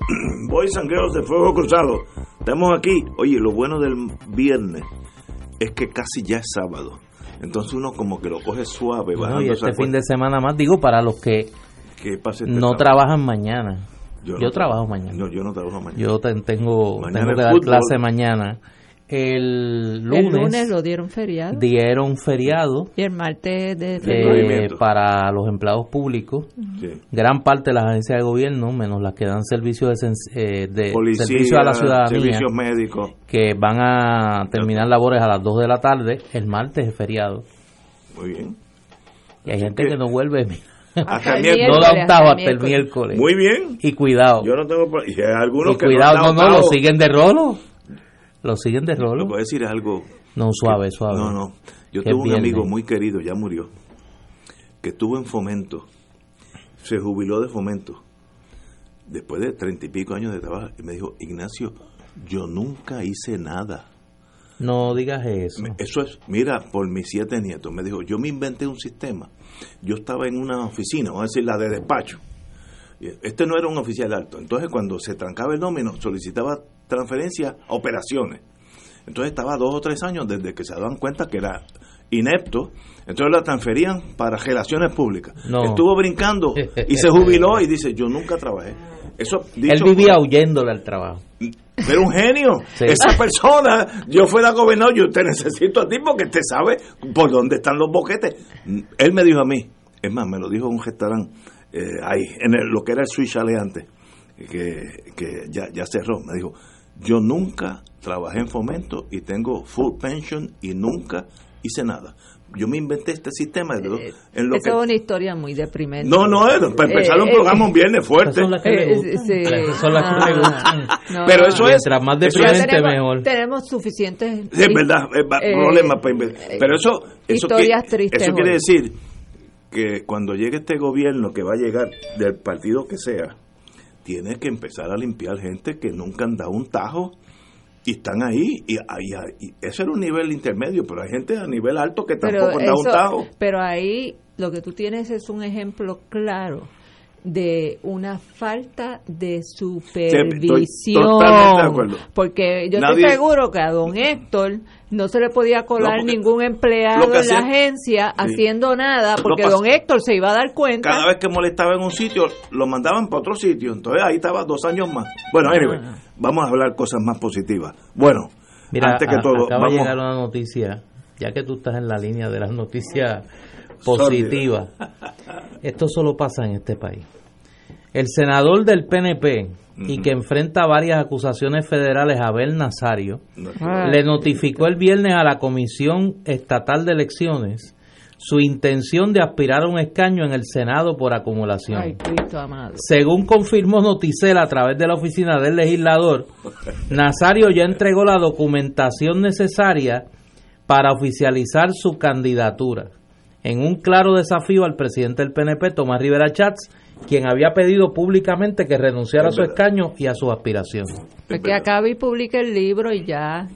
and Girls de Fuego Cruzado. Estamos aquí. Oye, lo bueno del viernes es que casi ya es sábado. Entonces uno como que lo coge suave. Y este fin de semana más, digo, para los que ¿Qué pase este no sábado? trabajan mañana. Yo, Yo, no trabajo mañana. No, yo no trabajo mañana. Yo te- tengo, Mañana tengo que dar fútbol. clase mañana. El lunes, El lunes lo dieron feriado dieron feriado y el martes de eh, para los empleados públicos. Sí. Gran parte de las agencias de gobierno, menos las que dan servicio de, eh, de Policía, servicio a la ciudadanía, servicios médicos. que van a terminar labores a las 2 de la tarde, el martes es feriado. Muy bien. Y hay Así gente que- que no vuelve. Hasta el miércoles. No da un hasta tajo el hasta el miércoles. Muy bien. Y cuidado. Yo no tengo... Y hay algunos Y que cuidado, no, no, no, lo siguen de rolo. Lo siguen de Lo rolo. que voy a decir algo... No, suave, suave. No, no. Yo tuve un amigo muy querido, ya murió, que estuvo en fomento. Se jubiló de fomento. Después de treinta y pico años de trabajo. Y me dijo, Ignacio, yo nunca hice nada. No digas eso. Eso es, mira, por mis siete nietos. Me dijo, yo me inventé un sistema. Yo estaba en una oficina, vamos a decir la de despacho. Este no era un oficial alto. Entonces, cuando se trancaba el nómino, solicitaba transferencia a operaciones. Entonces, estaba dos o tres años desde que se daban cuenta que era inepto. Entonces, la transferían para relaciones públicas. No. Estuvo brincando y se jubiló y dice, yo nunca trabajé. Eso, Él vivía huyéndole al trabajo. pero un genio. Sí. Esa persona, yo fuera gobernador, yo te necesito a ti porque te sabe por dónde están los boquetes. Él me dijo a mí, es más, me lo dijo en un restaurante eh, ahí, en el- lo que era el Swiss Chalet antes, que, que ya, ya cerró. Me dijo, yo nunca trabajé en fomento y tengo full pension y nunca hice nada. Yo me inventé este sistema lo- Eh, en lo Esa que... es una historia muy deprimente. No, no, eh, para empezar Eh, un eh, programa un viernes fuerte. son las que Eh, le gustan. sí. Esas son las que le Ah, gustan. no. Pero eso es... Mientras más deprimente, tenemos, mejor. tenemos suficientes Sí, es verdad, es eh, problema para inventar. eh, Pero eso, eso, historias tristes eso quiere hoy. decir que cuando llegue este gobierno que va a llegar del partido que sea, tiene que empezar a limpiar gente que nunca han dado un tajo y están ahí. Y, ahí- y ese era un nivel intermedio, pero hay gente a nivel alto que pero, tampoco han dado un tajo. pero ahí lo que tú tienes es un ejemplo claro de una falta de supervisión. totalmente de acuerdo. Porque yo Nadie- estoy seguro que a don Héctor no se le podía colar No, ningún empleado en la agencia Sí. haciendo nada, porque don Héctor se iba a dar cuenta. Cada vez que molestaba en un sitio, lo mandaban para otro sitio. Entonces ahí estaba dos años más. Bueno, anyway, vamos a hablar cosas más positivas. Bueno, Mira, antes que a- todo, acaba de vamos. llegar una noticia, ya que tú estás en la línea de las noticias positivas. Esto solo pasa en este país. El senador del PNP y que enfrenta varias acusaciones federales, Abel Nazario, Ah. le notificó el viernes a la Comisión Estatal de Elecciones su intención de aspirar a un escaño en el Senado por acumulación. Ay, Cristo amado. Según confirmó Noticel a través de la oficina del legislador, Nazario ya entregó la documentación necesaria para oficializar su candidatura, en un claro desafío al presidente del PNP, Tomás Rivera Chats, quien había pedido públicamente que renunciara a Es su verdad. escaño y a su aspiración. Pues que acabe y publique el libro y ya.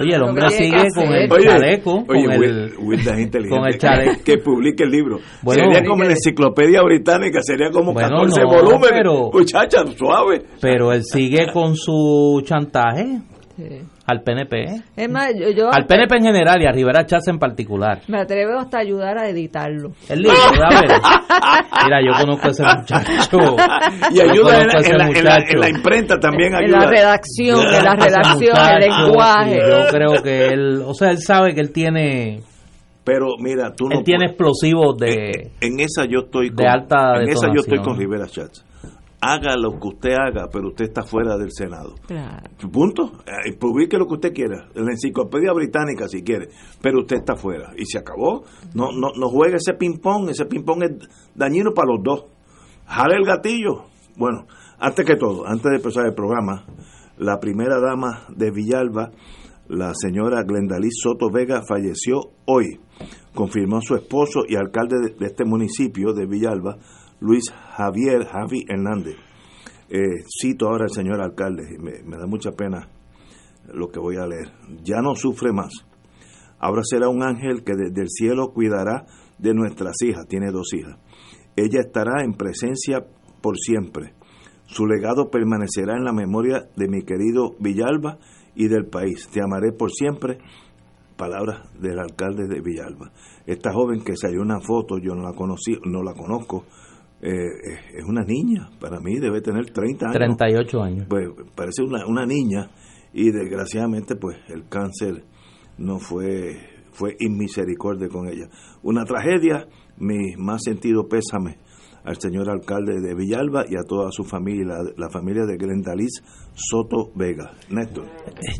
Oye, el hombre sigue con el Oye, chaleco, oye, con Will- el... Es inteligente. con el chaleco. Que publique el libro. Bueno, sería como la enciclopedia británica, sería como Bueno, 14 no, volúmenes. pero- Muchacha, suave. Pero él sigue con su chantaje Sí. Al PNP, Es más, yo, yo al PNP en general y a Rivera Chats en particular. me atrevo hasta a ayudar a editarlo. El libro, a ver. Mira, yo conozco a ese muchacho. Y ayuda en en, en, la, muchacho. en la imprenta también En ayuda. la redacción, en la redacción, el muchacho, lenguaje. Yo creo que él, o sea, él sabe que él tiene, Pero mira, tú no él tiene puedes- explosivos en, de, en esa yo estoy de con, alta En esa yo estoy con Rivera Chats. Haga lo que usted haga, pero usted está fuera del Senado. Claro. Punto. Eh, publique lo que usted quiera. En la enciclopedia británica, si quiere. Pero usted está fuera. Y se acabó. No, no, no juegue ese ping-pong. Ese ping-pong es dañino para los dos. jale el gatillo. Bueno, antes que todo, antes de empezar el programa, la primera dama de Villalba, la señora Glendaliz Soto Vega, falleció hoy. Confirmó su esposo y alcalde de, este municipio de Villalba, Luis Javier Javi Hernández. Eh, cito ahora al señor alcalde, me da mucha pena lo que voy a leer. Ya no sufre más. Ahora será un ángel que desde el cielo cuidará de nuestras hijas. Tiene dos hijas. Ella estará en presencia por siempre. Su legado permanecerá en la memoria de mi querido Villalba y del país. Te amaré por siempre. Palabras del alcalde de Villalba. Esta joven que salió una foto, yo no la conocí, no la conozco, eh, es una niña, para mí debe tener 30 años. 38 años. Pues parece una, una niña y desgraciadamente pues el cáncer no fue fue inmisericordia con ella. Una tragedia, mi más sentido pésame al señor alcalde de Villalba y a toda su familia, la, familia de Glendaliz Soto Vega. Néstor.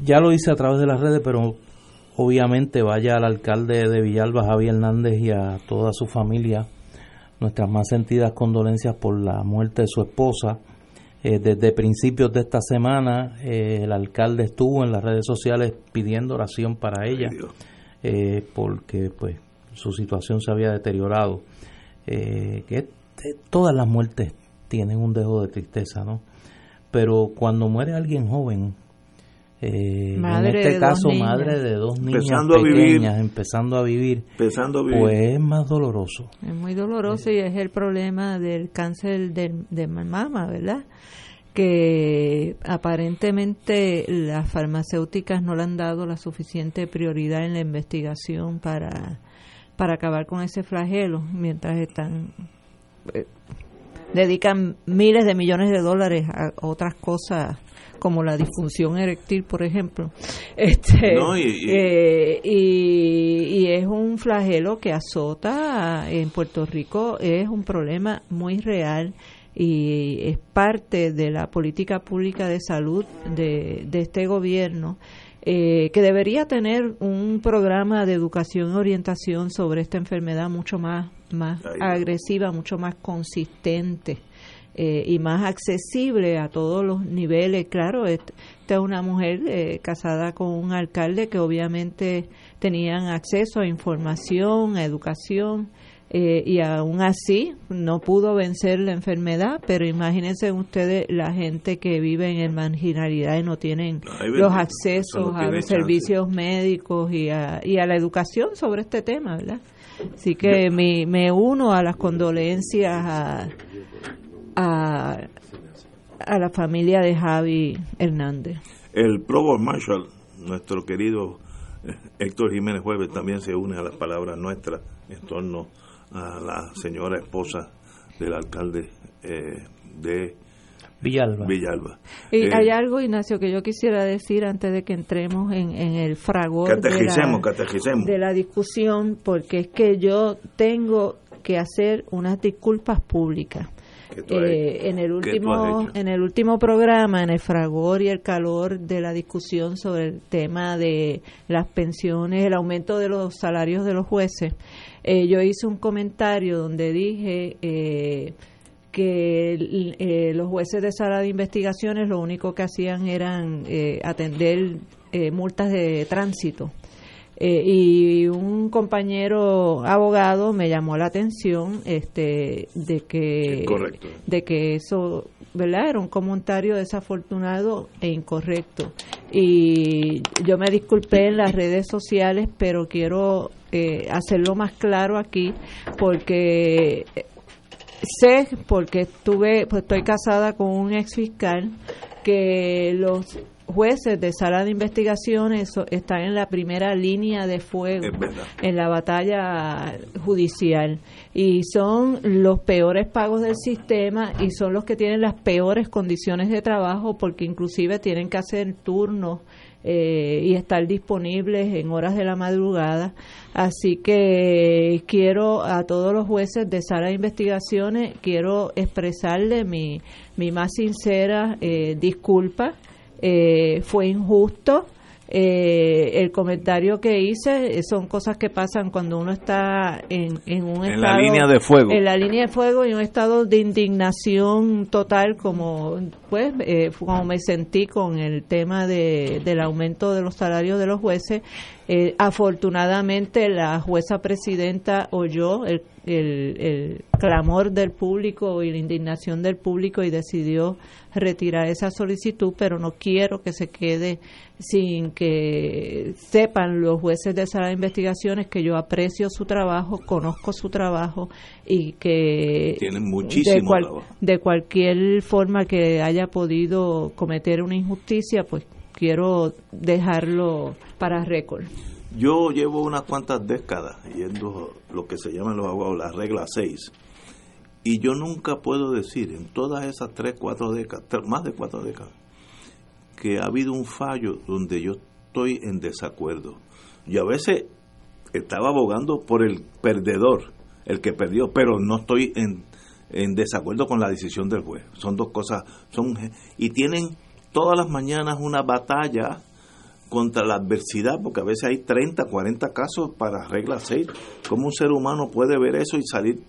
Ya lo hice a través de las redes, pero obviamente vaya al alcalde de Villalba, Javier Hernández, y a toda su familia nuestras más sentidas condolencias por la muerte de su esposa eh, desde principios de esta semana eh, el alcalde estuvo en las redes sociales pidiendo oración para ella eh, porque pues su situación se había deteriorado. que todas las muertes tienen un dejo de tristeza, ¿no? Pero cuando muere alguien joven, en este caso madre de dos niñas pequeñas empezando a vivir, empezando pues es más doloroso. Es muy doloroso y es el problema del cáncer de, de mama, ¿verdad? que aparentemente las farmacéuticas no le han dado la suficiente prioridad en la investigación para, para acabar con ese flagelo, mientras están eh, dedican miles de millones de dólares a otras cosas como la disfunción eréctil, por ejemplo. Este, eh, y, y, es un flagelo que azota en Puerto Rico, es un problema muy real y es parte de la política pública de salud de, este gobierno. Eh, que debería tener un programa de educación y orientación sobre esta enfermedad mucho más, más agresiva, mucho más consistente eh, y más accesible a todos los niveles. Claro, esta es una mujer eh, casada con un alcalde que obviamente tenían acceso a información, a educación, eh, y aún así no pudo vencer la enfermedad, pero imagínense ustedes la gente que vive en marginalidad y no tienen los accesos a los servicios médicos y a, y a la educación sobre este tema, ¿verdad? Así que me, me uno a las condolencias a, a, a la familia de Javi Hernández. El Provost Marshall, nuestro querido eh, Héctor Jiménez Jueves, también se une a las palabras nuestras en torno a la señora esposa del alcalde eh, de Villalba. Villalba. Y eh, hay algo, Ignacio, que yo quisiera decir antes de que entremos en, el fragor de la, de la discusión, porque es que yo tengo que hacer unas disculpas públicas. Eh, en el último en el último programa en el fragor y el calor de la discusión sobre el tema de las pensiones el aumento de los salarios de los jueces eh, yo hice un comentario donde dije eh, que eh, los jueces de sala de investigaciones lo único que hacían eran atender multas de tránsito. Y un compañero abogado me llamó la atención este de que de que eso verdad era un comentario desafortunado e incorrecto. Y yo me disculpé en las redes sociales pero quiero eh, hacerlo más claro aquí porque sé porque estuve pues estoy casada con un ex fiscal que los jueces de sala de investigaciones están en la primera línea de fuego en la batalla judicial y son los peores pagos del sistema y son los que tienen las peores condiciones de trabajo porque inclusive tienen que hacer turnos eh, y estar disponibles en horas de la madrugada. Así que quiero a todos los jueces de sala de investigaciones, quiero expresarle mi, mi más sincera eh, disculpa. Eh, fue injusto Eh, el comentario que hice son cosas que pasan cuando uno está en, en un En estado la línea de fuego. en la línea de fuego y un estado de indignación total como pues eh, como me sentí con el tema de, del aumento de los salarios de los jueces Eh, afortunadamente la jueza presidenta oyó el, el, el clamor del público y la indignación del público y decidió retirar esa solicitud pero no quiero que se quede sin que sepan los jueces de de investigaciones que yo aprecio su trabajo, conozco su trabajo y que Tienen de, muchísimo cual- trabajo. de cualquier forma que haya podido cometer una injusticia, pues quiero dejarlo para récord. Yo llevo unas cuantas décadas yendo lo que se llaman los abogados, la regla 6. Y yo nunca puedo decir en todas esas 3, 4 décadas, tres- más de 4 décadas, que ha habido un fallo donde yo estoy en desacuerdo. Yo a veces estaba abogando por el perdedor, el que perdió, pero no estoy en, en desacuerdo con la decisión del juez. Son dos cosas, son y tienen todas las mañanas una batalla contra la adversidad, porque a veces hay 30, 40 casos para regla 6. ¿Cómo un ser humano puede ver eso y salir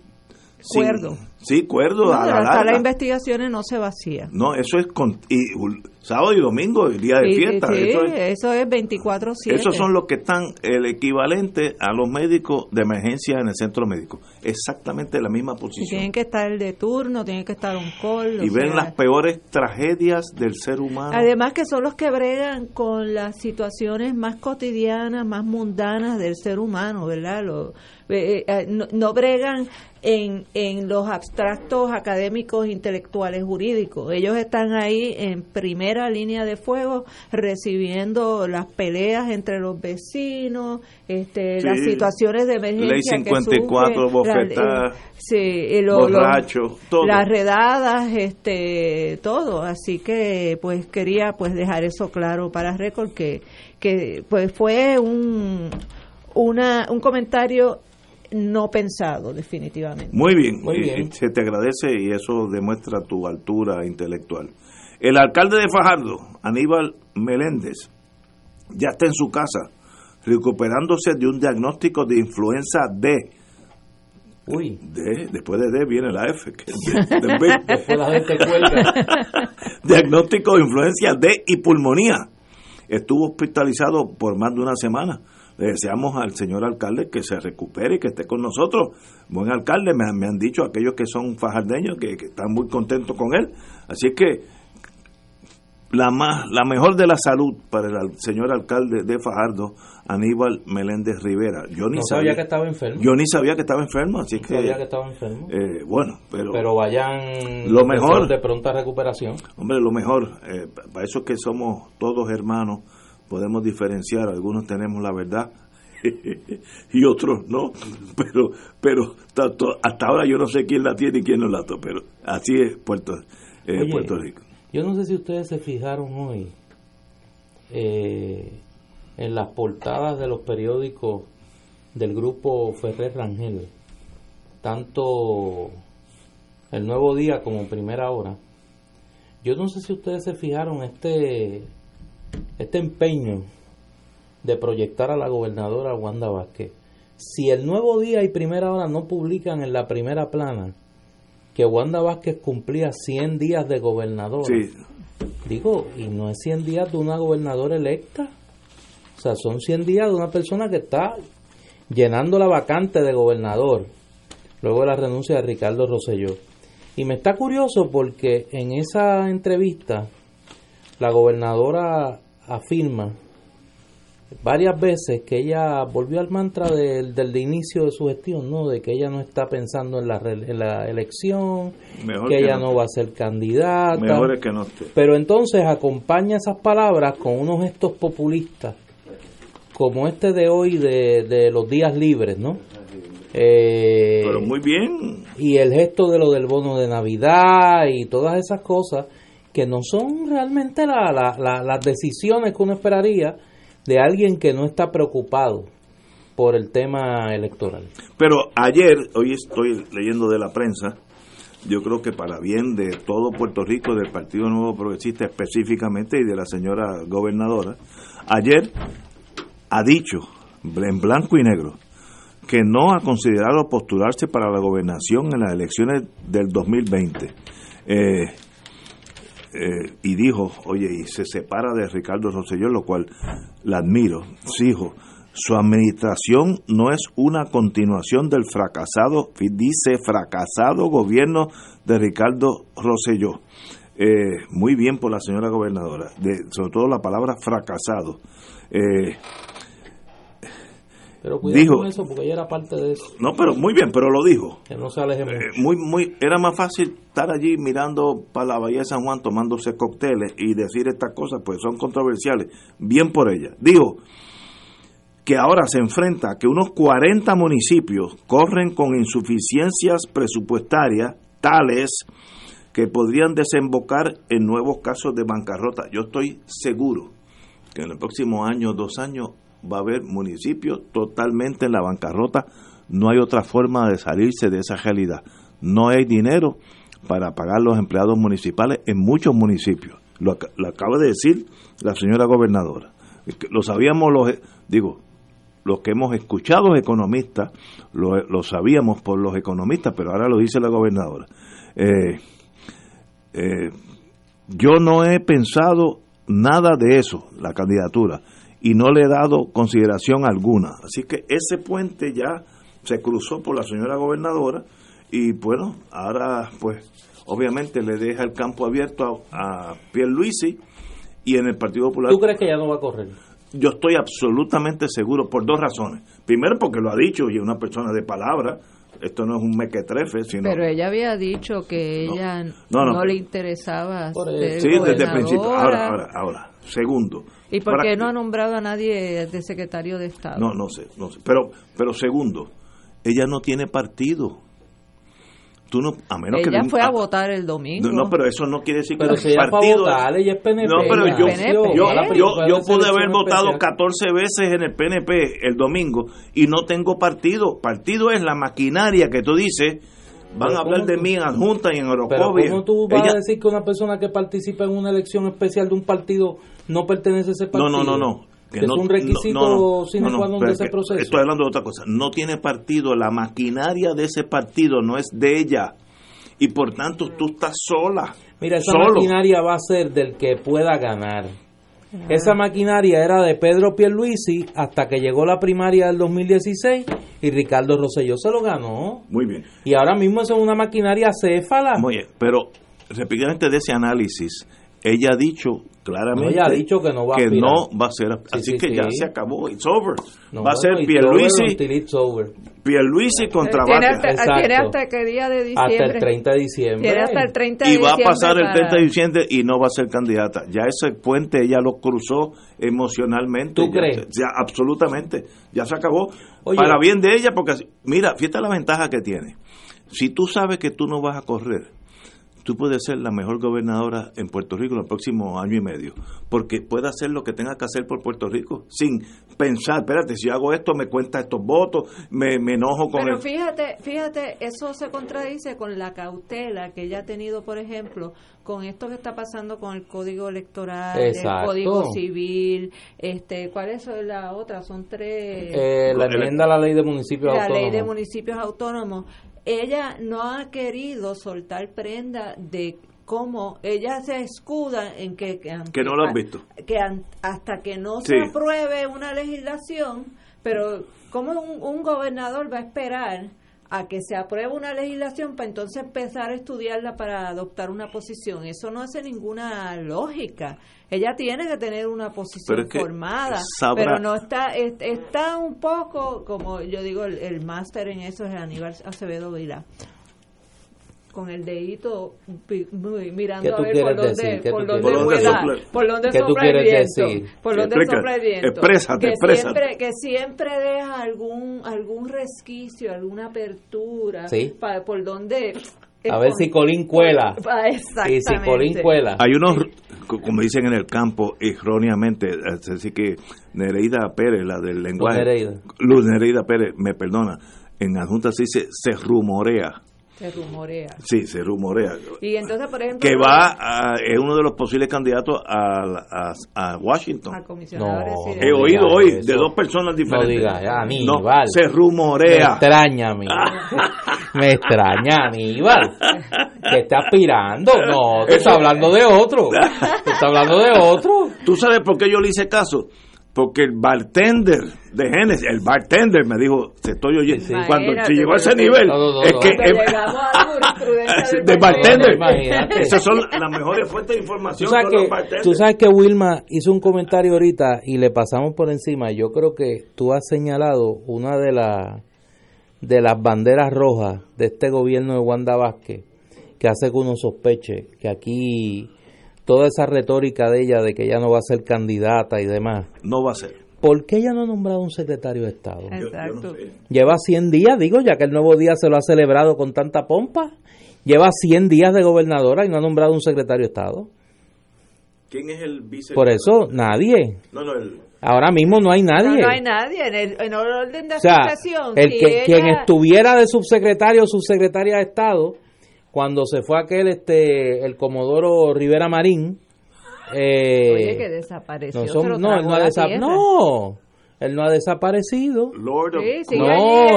Cuerdo. Sí, cuerdo No, a la hasta las investigaciones no se vacía. No, eso es con, y, sábado y domingo, el día de Y- fiesta. sí, eso es- eso es 24/7. esos son los que están el equivalente a los médicos de emergencia en el centro médico. Exactamente la misma Y posición. tienen que estar de turno, tienen que estar un call. Y ven sea, las peores tragedias del ser humano. Además que son los que bregan con las situaciones más cotidianas, más mundanas del ser humano, ¿verdad? Lo- eh, eh, no, no bregan en, en los abstractos académicos, intelectuales, jurídicos. Ellos están ahí en primera línea de fuego recibiendo las peleas entre los vecinos, este, Sí. las situaciones de Ley emergencia que 54, sufren, la- bofetada, eh, sí, lo- todo. las redadas, este, todo. Así que, pues, quería, pues, dejar eso claro para récord que, que, pues, fue un, una, un comentario no pensado, definitivamente. Muy bien, Muy y- bien. se te agradece y eso demuestra tu altura intelectual. El alcalde de Fajardo, Aníbal Meléndez, ya está en su casa recuperándose de un diagnóstico de influenza D. Uy, D después de D viene la F. que es de- de B. después la gente cuelga. diagnóstico de influencia D y pulmonía. Estuvo hospitalizado por más de una semana. Le deseamos al señor alcalde que se recupere y que esté con nosotros. Buen alcalde, me, han- me han dicho aquellos que son fajardeños que, que están muy contentos con él. Así que la, más, la mejor de la salud para el señor alcalde de Fajardo, Aníbal Meléndez Rivera. Yo ni No sabía, sabía que estaba enfermo. yo ni sabía que estaba enfermo, así No que sabía que estaba enfermo. eh, bueno, pero, Pero vayan Lo mejor. de pronta recuperación. hombre, lo mejor, eh, para eso es que somos todos hermanos, podemos diferenciar, algunos tenemos la verdad y otros no, pero pero hasta ahora yo no sé quién la tiene y quién no la tiene, pero así es Puerto, eh, Oye, Puerto Rico. Yo no sé si ustedes se fijaron hoy eh, en las portadas de los periódicos del grupo Ferrer Rangel, tanto El Nuevo Día como Primera Hora. Yo no sé si ustedes se fijaron este este empeño de proyectar a la gobernadora Wanda Vázquez. Si el Nuevo Día y Primera Hora no publican en la primera plana que Wanda Vázquez cumplía 100 días de gobernadora, Sí, Digo, y no es 100 días de una gobernadora electa. O sea, son 100 días de una persona que está llenando la vacante de gobernador, luego de la renuncia de Ricardo Rosselló. Y me está curioso porque en esa entrevista la gobernadora afirma varias veces que ella volvió al mantra del, del de inicio de su gestión, ¿no? De que ella no está pensando en la, en la elección, Mejor que que ella no. no va a ser candidata. mejor es que no esté. Pero entonces acompaña esas palabras con unos gestos populistas, como este de hoy de, de los días libres, ¿no? Eh, Pero muy bien, y el gesto de lo del bono de Navidad y todas esas cosas que no son realmente la- la- la- las decisiones que uno esperaría de alguien que no está preocupado por el tema electoral. Pero ayer, hoy estoy leyendo de la prensa, yo creo que para bien de todo Puerto Rico, del Partido Nuevo Progresista específicamente y de la señora gobernadora, ayer ha dicho en blanco y negro que no ha considerado postularse para la gobernación en las elecciones del 2020. Eh, eh, y dijo, oye, y se separa de Ricardo Rosselló, lo cual la admiro. Dijo, su administración no es una continuación del fracasado, dice fracasado gobierno de Ricardo Rosselló. Eh, muy bien por la señora gobernadora, de, sobre todo la palabra fracasado. Eh, pero dijo, con eso porque ella era parte de eso. No, pero muy bien, pero lo dijo. Que no se aleje eh, muy, muy, era más fácil estar allí mirando para la Bahía de San Juan tomándose cócteles y decir estas cosas, pues son controversiales. Bien por ella. Dijo que ahora se enfrenta a que unos 40 municipios corren con insuficiencias presupuestarias tales que podrían desembocar en nuevos casos de bancarrota. Yo estoy seguro que en el próximo año, dos años, va a haber municipios totalmente en la bancarrota. No hay otra forma de salirse de esa realidad. No hay dinero para pagar los empleados municipales en muchos municipios. Lo, acaba de decir la señora gobernadora. Lo sabíamos los, digo, los que hemos escuchado economistas, lo, lo sabíamos por los economistas, pero ahora lo dice la gobernadora. Eh, eh, yo no he pensado nada de eso, la candidatura, y no le he dado consideración alguna. Así que ese puente ya se cruzó por la señora gobernadora y bueno, ahora pues obviamente le deja el campo abierto a, a Pierluisi y en el Partido Popular. ¿Tú crees que ya no va a correr? Yo estoy absolutamente seguro por dos razones. Primero porque lo ha dicho y es una persona de palabra, esto no es un mequetrefe, sino... Pero ella había dicho que ella no, le interesaba Sí, desde el principio. Ahora, ahora, ahora. Segundo. ¿Y por qué no ha nombrado a nadie de secretario de Estado? No, no sé, no sé. Pero, pero segundo, ella no tiene partido. Tú no, a menos ella que fue a votar el domingo. No, pero eso no quiere decir que el partido. Votar, ella es PNP. No, pero yo, yo, yo, yo, pude haber votado 14 veces en el PNP el domingo y no tengo partido. Partido es la maquinaria que tú dices. Van a hablar de mí en Junta y en Eurocovia. ¿Cómo tú vas a decir que una persona que participa en una elección especial de un partido no pertenece a ese partido? No, no, no, no. Que es un requisito sine qua non de ese proceso. Estoy hablando de otra cosa. No tiene partido, la maquinaria de ese partido no es de ella. Y por tanto tú estás sola. Mira, esa maquinaria va a ser del que pueda ganar. Esa maquinaria era de Pedro Pierluisi hasta que llegó la primaria del 2016 y Ricardo Rosselló se lo ganó. Muy bien. Y ahora mismo es una maquinaria céfala. Muy bien, pero repetidamente de ese análisis, ella ha dicho claramente ha dicho que no va, que no va a ser así que ya se acabó it's over. Va a ser Pierluisi Pierluisi contra tiene hasta, tiene hasta qué día de diciembre hasta el 30 de diciembre. Tiene hasta el 30 de y va a pasar el 30 de diciembre y no va a ser candidata. Ya ese puente ella lo cruzó emocionalmente. ¿tú crees? ya absolutamente. Ya se acabó. Para bien de ella porque mira fíjate la ventaja que tiene. Si tú sabes que tú no vas a correr tú puedes ser la mejor gobernadora en Puerto Rico en el próximo año y medio, porque puede hacer lo que tenga que hacer por Puerto Rico sin pensar, espérate, si hago esto me cuenta estos votos, me, enojo con Pero fíjate, fíjate, eso se contradice con la cautela que ella ha tenido, por ejemplo, con esto que está pasando con el Código Electoral, el Código Civil, este, ¿cuál es la otra? Son tres. Eh, la enmienda a la ley de municipios autónomos. La ley de municipios autónomos ella no ha querido soltar prenda de cómo ella se escuda en que que, no lo han visto. que hasta que no se apruebe una legislación pero cómo un, gobernador va a esperar a que se apruebe una legislación para entonces empezar a estudiarla para adoptar una posición. Eso no hace ninguna lógica. Ella tiene que tener una posición formada, pero no está está un poco, como yo digo, el, máster en eso es Aníbal Acevedo Vila con el dedito mirando a ver por dónde, por dónde, por dónde sopla el viento, por dónde sopla el viento, que siempre que siempre deja algún algún resquicio, alguna apertura, para, por donde a ver si Colín cuela. Y si Colín cuela. Hay unos, como dicen en el campo, erróneamente, así que Nereida Pérez, la del lenguaje. Luz Nereida. Luz Nereida Pérez, me perdona, en la Junta se dice, se rumorea Se rumorea. Sí, se rumorea. Y entonces, por ejemplo... Que va, a, es uno de los posibles candidatos a, a, a Washington. A comisionado No. He oído hoy eso. de dos personas diferentes. No diga, ya, No, Aníbal. se Me rumorea. extraña a mí. Me extraña, Aníbal. Que está aspirando. No, tú estás hablando de otro. Tú estás hablando de otro. ¿Tú sabes por qué yo le hice caso? Porque el bartender de Genesis, el bartender me dijo, te estoy oyendo, Sí, sí. cuando si llegó a ese nivel, No, no, no, es no. que es- del de bartender. Imagínate. Esas son las mejores fuentes de Tú información. sabes, que, tú sabes que Wilma hizo un comentario ahorita y le pasamos por encima. Yo creo que tú has señalado una de, las de las banderas rojas de este gobierno de Wanda Vázquez que hace que uno sospeche que aquí toda esa retórica de ella de que ella no va a ser candidata y demás. No va a ser. ¿Por qué ella no ha nombrado un secretario de Estado? Yo- yo no Exacto. sé. Lleva 100 días, digo, ya que el nuevo día se lo ha celebrado con tanta pompa. Lleva 100 días de gobernadora y no ha nombrado un secretario de Estado. ¿Quién es el vice? Por eso, nadie. No, no, el, Ahora mismo no hay nadie. no hay nadie en el, en el orden de o sea, el si que, ella- quien estuviera de subsecretario o subsecretaria de Estado, cuando se fue aquel, este, el Comodoro Rivera Marín, eh, Oye, que desapareció. no, son- no, él no ha la desa- tierra. no, él no ha desaparecido. Lord of Sí, sigue No,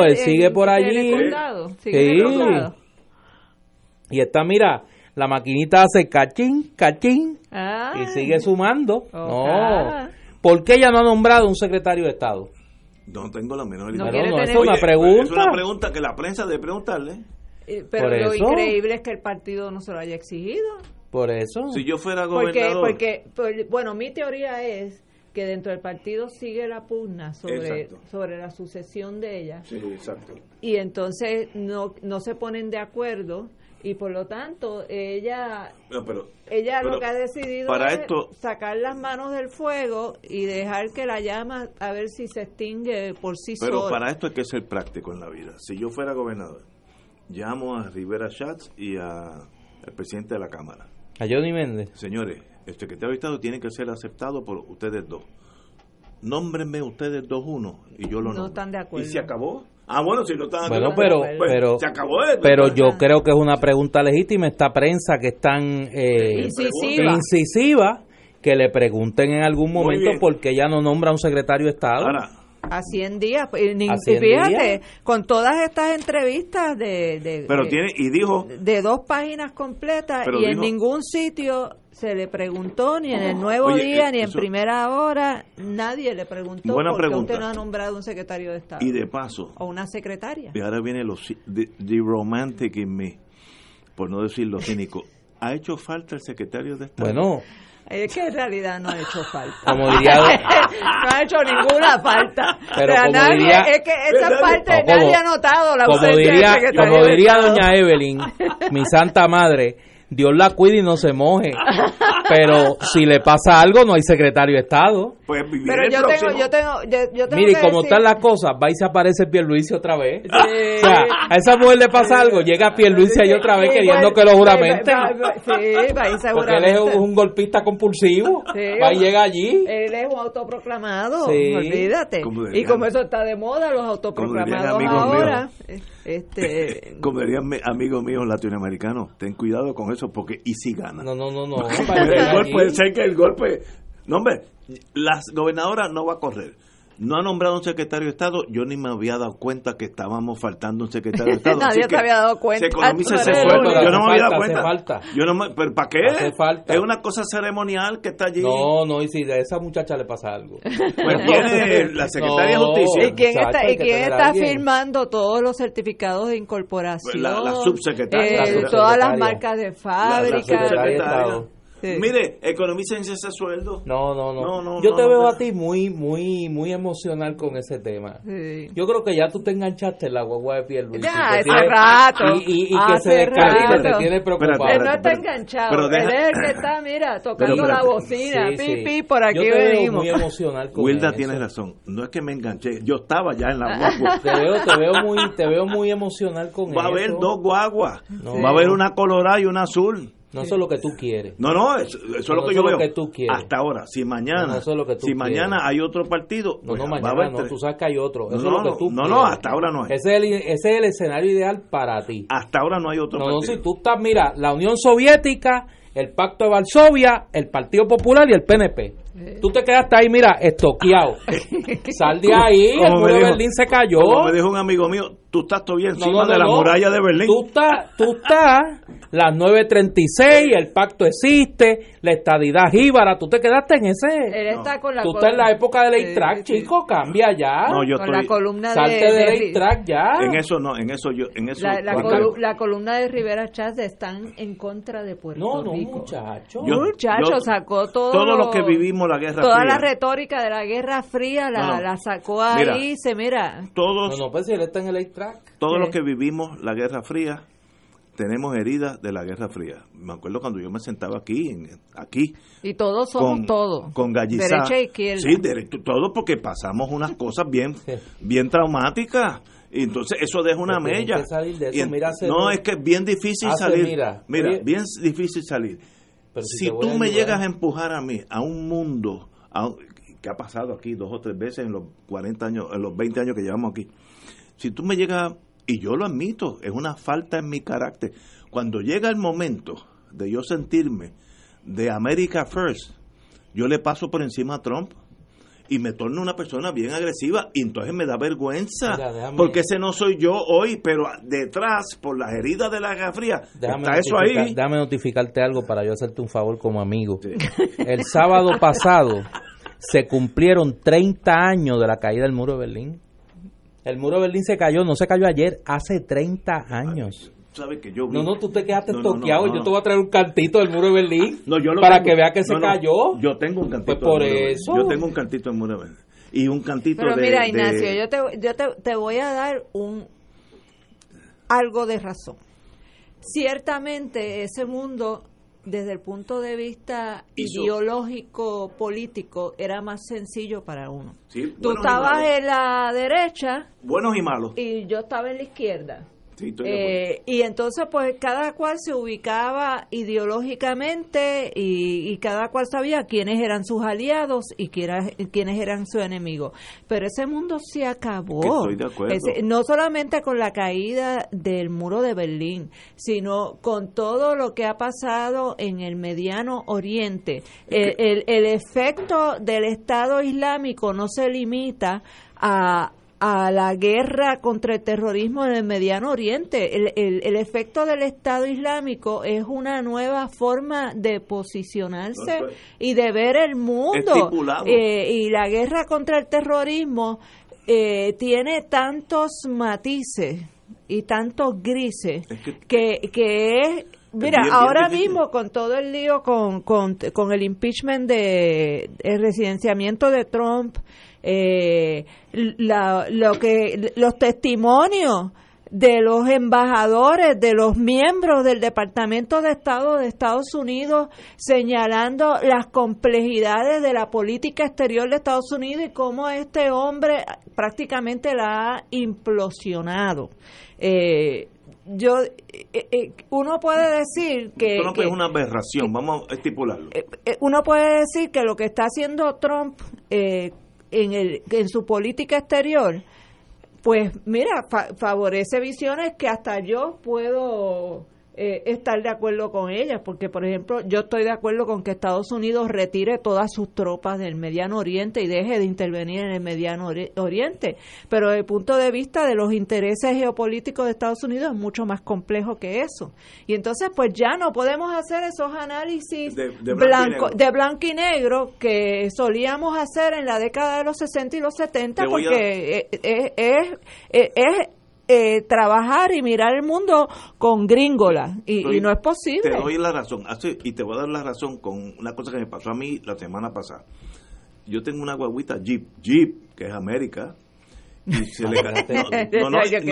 allí él sigue por allí. el condado, sigue en el Sí. Y está, mira, la maquinita hace cachín, cachín, Ah, y sigue sumando. Ojalá. No. ¿Por qué ella no ha nombrado un secretario de Estado? No tengo la menor No idea. quiere no, tener- es una pregunta. Es una pregunta que la prensa debe preguntarle. Eh, Pero Por lo eso. increíble es que el partido no se lo haya exigido. Por eso. Si yo fuera gobernador. porque, bueno, mi teoría es que dentro del partido sigue la pugna sobre, Exacto. sobre la sucesión de ella. Sí, exacto. Y entonces no, no se ponen de acuerdo y por lo tanto ella No, pero, ella pero lo que ha decidido para es esto- sacar las manos del fuego y dejar que la llama a ver si se extingue por sí pero sola. para esto hay que ser práctico en la vida. Si yo fuera gobernador, llamo a Rivera Schatz y a el presidente de la Cámara. A Johnny Méndez. Señores, el secretario de Estado tiene que ser aceptado por ustedes dos. Nómbrenme ustedes dos uno y yo lo No nombro. están de acuerdo. ¿Y se acabó? Ah, bueno, si no están de Bueno, acuerdo, pero, pues, pero, se acabó esto. pero yo creo que es una pregunta legítima. Esta prensa que es tan eh, Incisiva. incisiva que le pregunten en algún momento por qué ella no nombra un secretario de Estado. Ahora, A 100 días. Y, ni- ¿A y 100 fíjate, días? con todas estas entrevistas de, de, pero de- tiene, y dijo, de dos páginas completas y en ningún sitio se le preguntó, ni en el nuevo Oye, día, eh, ni en eso- primera hora, nadie le preguntó Buena por qué pregunta. usted no ha nombrado un secretario de Estado y de paso, o una secretaria. y ahora viene lo ci- the, the romantic in me, por no decir lo cínico. ¿Ha hecho falta el secretario de Estado? Bueno, Es que en realidad no ha hecho falta. como diría, no ha hecho ninguna falta. Pero O sea, como nadie- diría- es que esa parte como- nadie ha notado la como ausencia diría, como diría doña Evelyn, mi santa madre, Dios la cuide y no se moje. Pero si le pasa algo, no hay secretario de Estado. Pues vivir Pero el yo próximo. tengo, yo tengo, yo, yo tengo Mire, que como decir- están las cosas, va y se aparece Pierluisi otra vez. Sí. O sea, a esa mujer le pasa algo, llega Pierluisi ahí otra vez Sí, queriendo bueno, que lo juramenten. va- va- Sí, va ahí Porque él es un, un golpista compulsivo. Sí, va y llega allí. Él es un autoproclamado, Sí. olvídate. Como Y como eso está de moda, los autoproclamados ahora. eh, Este, Como dirían mi- amigos míos latinoamericanos, ten cuidado con eso porque y si gana. No, no, no, no. el llega gol allí. puede ser que el golpe. No, hombre, la gobernadora no va a correr. No ha nombrado un secretario de Estado. Yo ni me había dado cuenta que estábamos faltando un secretario de Estado. Nadie que había dado cuenta. Se economiza ese sueldo. Yo no me había dado cuenta. hace falta. Yo no me, ¿Pero para qué? Hace falta. Es una cosa ceremonial que está allí. No, no, y si a esa muchacha le pasa algo. Pues tiene la secretaria No. de Justicia. ¿Y quién está, y quién está firmando todos los certificados de incorporación? La- la subsecretaria. Eh, La subsecretaria. todas las marcas de La- la Sí. Mire, economícense ese sueldo. No, no, no. No, no, Yo no, te no, veo no. a ti muy, muy, muy emocional con ese tema. Sí. Yo creo que ya tú te enganchaste en la guagua de Pierluisi. Ya, que hace tiene- rato, Y, y- y que se descarga, te tiene preocupado. Espérate, Él no está enganchado, pero deja- él es el que está, mira, tocando Pero la bocina, Sí, pi, sí. pi, por aquí Yo te veo venimos. muy emocional con Wilda eso. tiene razón. No es que me enganché. Yo estaba ya en la guagua. Te veo, te veo muy, te veo muy emocional con Va a eso. haber dos guaguas. No. Va a haber una colorada y una azul. No eso es lo que tú quieres. No, no, eso, es lo que yo veo. Que tú quieres. Hasta ahora, si mañana, si mañana hay otro partido, no, no, pues, mañana no, tú sabes que hay otro. Eso no, es lo que tú no, no, hasta ahora no hay. Ese es, el, ese es el escenario ideal para ti. Hasta ahora no hay otro no, partido. No, si tú estás, mira, la Unión Soviética, el Pacto de Varsovia, el Partido Popular y el PNP. Tú te quedaste ahí, mira, estoqueado. Sal de ahí, el muro de Berlín se cayó. Como me dijo un amigo mío, tú estás todavía encima de la muralla de Berlín. Tú estás, tú estás, las 9.36, el pacto existe, la estadidad jíbara, tú te quedaste en ese... Él está con la tú estás en la época de ley track, chico, cambia ya. No, yo con estoy... la columna Salte de, de, ley track ya. En eso no, en eso yo, en eso... La, la, colu la columna de Rivera Chávez están en contra de Puerto no, no, Rico. No, muchacho. muchacho, sacó todo... Todo lo que vivimos la Guerra Toda Fría. la retórica de la Guerra Fría la, No, no. la sacó ahí, Mira, se mira. Todos, No, no, pues si él está en el ley track. todos los que vivimos la Guerra Fría tenemos heridas de la Guerra Fría. Me acuerdo cuando yo me sentaba aquí, en- aquí, Y todos somos con, todos. con Gallizá. Derecha e izquierda. Sí, derecho, todo porque pasamos unas cosas bien, bien traumáticas. Y entonces eso deja una mella. que salir de eso. Y en- Mira, hace no, es que es bien difícil hace, salir. mira, bien difícil salir. Pero si voy tú me llegas a empujar a mí a un mundo a un- que ha pasado aquí dos o tres veces en los 40 años, en los 20 años que llevamos aquí. Si tú me llegas, y yo lo admito, es una falta en mi carácter. Cuando llega el momento de yo sentirme de America First, yo le paso por encima a Trump y me torno una persona bien agresiva y entonces me da vergüenza Mira, porque ese no soy yo hoy, pero detrás, por las heridas de la Guerra Fría, está eso ahí. Déjame notificarte algo para yo hacerte un favor como amigo. Sí. El sábado pasado se cumplieron 30 años de la caída del muro de Berlín. El muro de Berlín se cayó, no se cayó ayer, hace 30 años. ¿Sabes que yo vi- No, no, tú te quedaste No, no, no, toqueado no, yo no. te voy a traer un cantito del muro de Berlín No, yo lo para tengo. que vea que se cayó. Yo tengo un cantito. Pues por en Muro eso. Yo tengo un cantito en Muro Verde. Y un cantito Pero de. mira, de- Ignacio, yo, te, yo te, te voy a dar un algo de razón. Ciertamente ese mundo, desde el punto de vista Hizo- ideológico, político, era más sencillo para uno. Sí, Tú estabas en la derecha Buenos y malos. y yo estaba en la izquierda. Sí. Eh, y entonces, pues cada cual se ubicaba ideológicamente y, y cada cual sabía quiénes eran sus aliados y quiénes eran sus enemigos. Pero ese mundo se acabó. Estoy de acuerdo. No solamente con la caída del muro de Berlín, sino con todo lo que ha pasado en el mediano oriente. El, el- el efecto del Estado Islámico no se limita a a la guerra contra el terrorismo en el Mediano Oriente. El, el- el efecto del Estado Islámico es una nueva forma de posicionarse No, y de ver el mundo. Eh, y la guerra contra el terrorismo eh, tiene tantos matices y tantos grises Es que- que, que es... Mira, bien, ahora mismo con todo el lío con, con, con el impeachment de el residenciamiento de Trump, eh, la- lo que los testimonios de los embajadores, de los miembros del Departamento de Estado de Estados Unidos señalando las complejidades de la política exterior de Estados Unidos y cómo este hombre prácticamente la ha implosionado. Eh, yo eh, eh, uno puede decir que, Trump que- es una aberración, vamos a estipularlo. eh, uno puede decir que lo que está haciendo Trump eh, en, el, en su política exterior, pues mira, fa- favorece visiones que hasta yo puedo eh, estar de acuerdo con ellas, porque por ejemplo yo estoy de acuerdo con que Estados Unidos retire todas sus tropas del Mediano Oriente y deje de intervenir en el Mediano Ori- Oriente, pero desde el punto de vista de los intereses geopolíticos de Estados Unidos es mucho más complejo que eso. Y entonces pues ya no podemos hacer esos análisis De- de blanco y blanco, negro. de blanco y negro que solíamos hacer en la década de los 60 y los 70 Te voy a- porque eh, eh, es, es, es, eh, trabajar y mirar el mundo con gringola y, no es posible. Te doy la razón. Así, y te voy a dar la razón con una cosa que me pasó a mí la semana pasada. Yo tengo una guaguita Jeep, Jeep, que es América. Y se le ca- no, no, no, Yo que-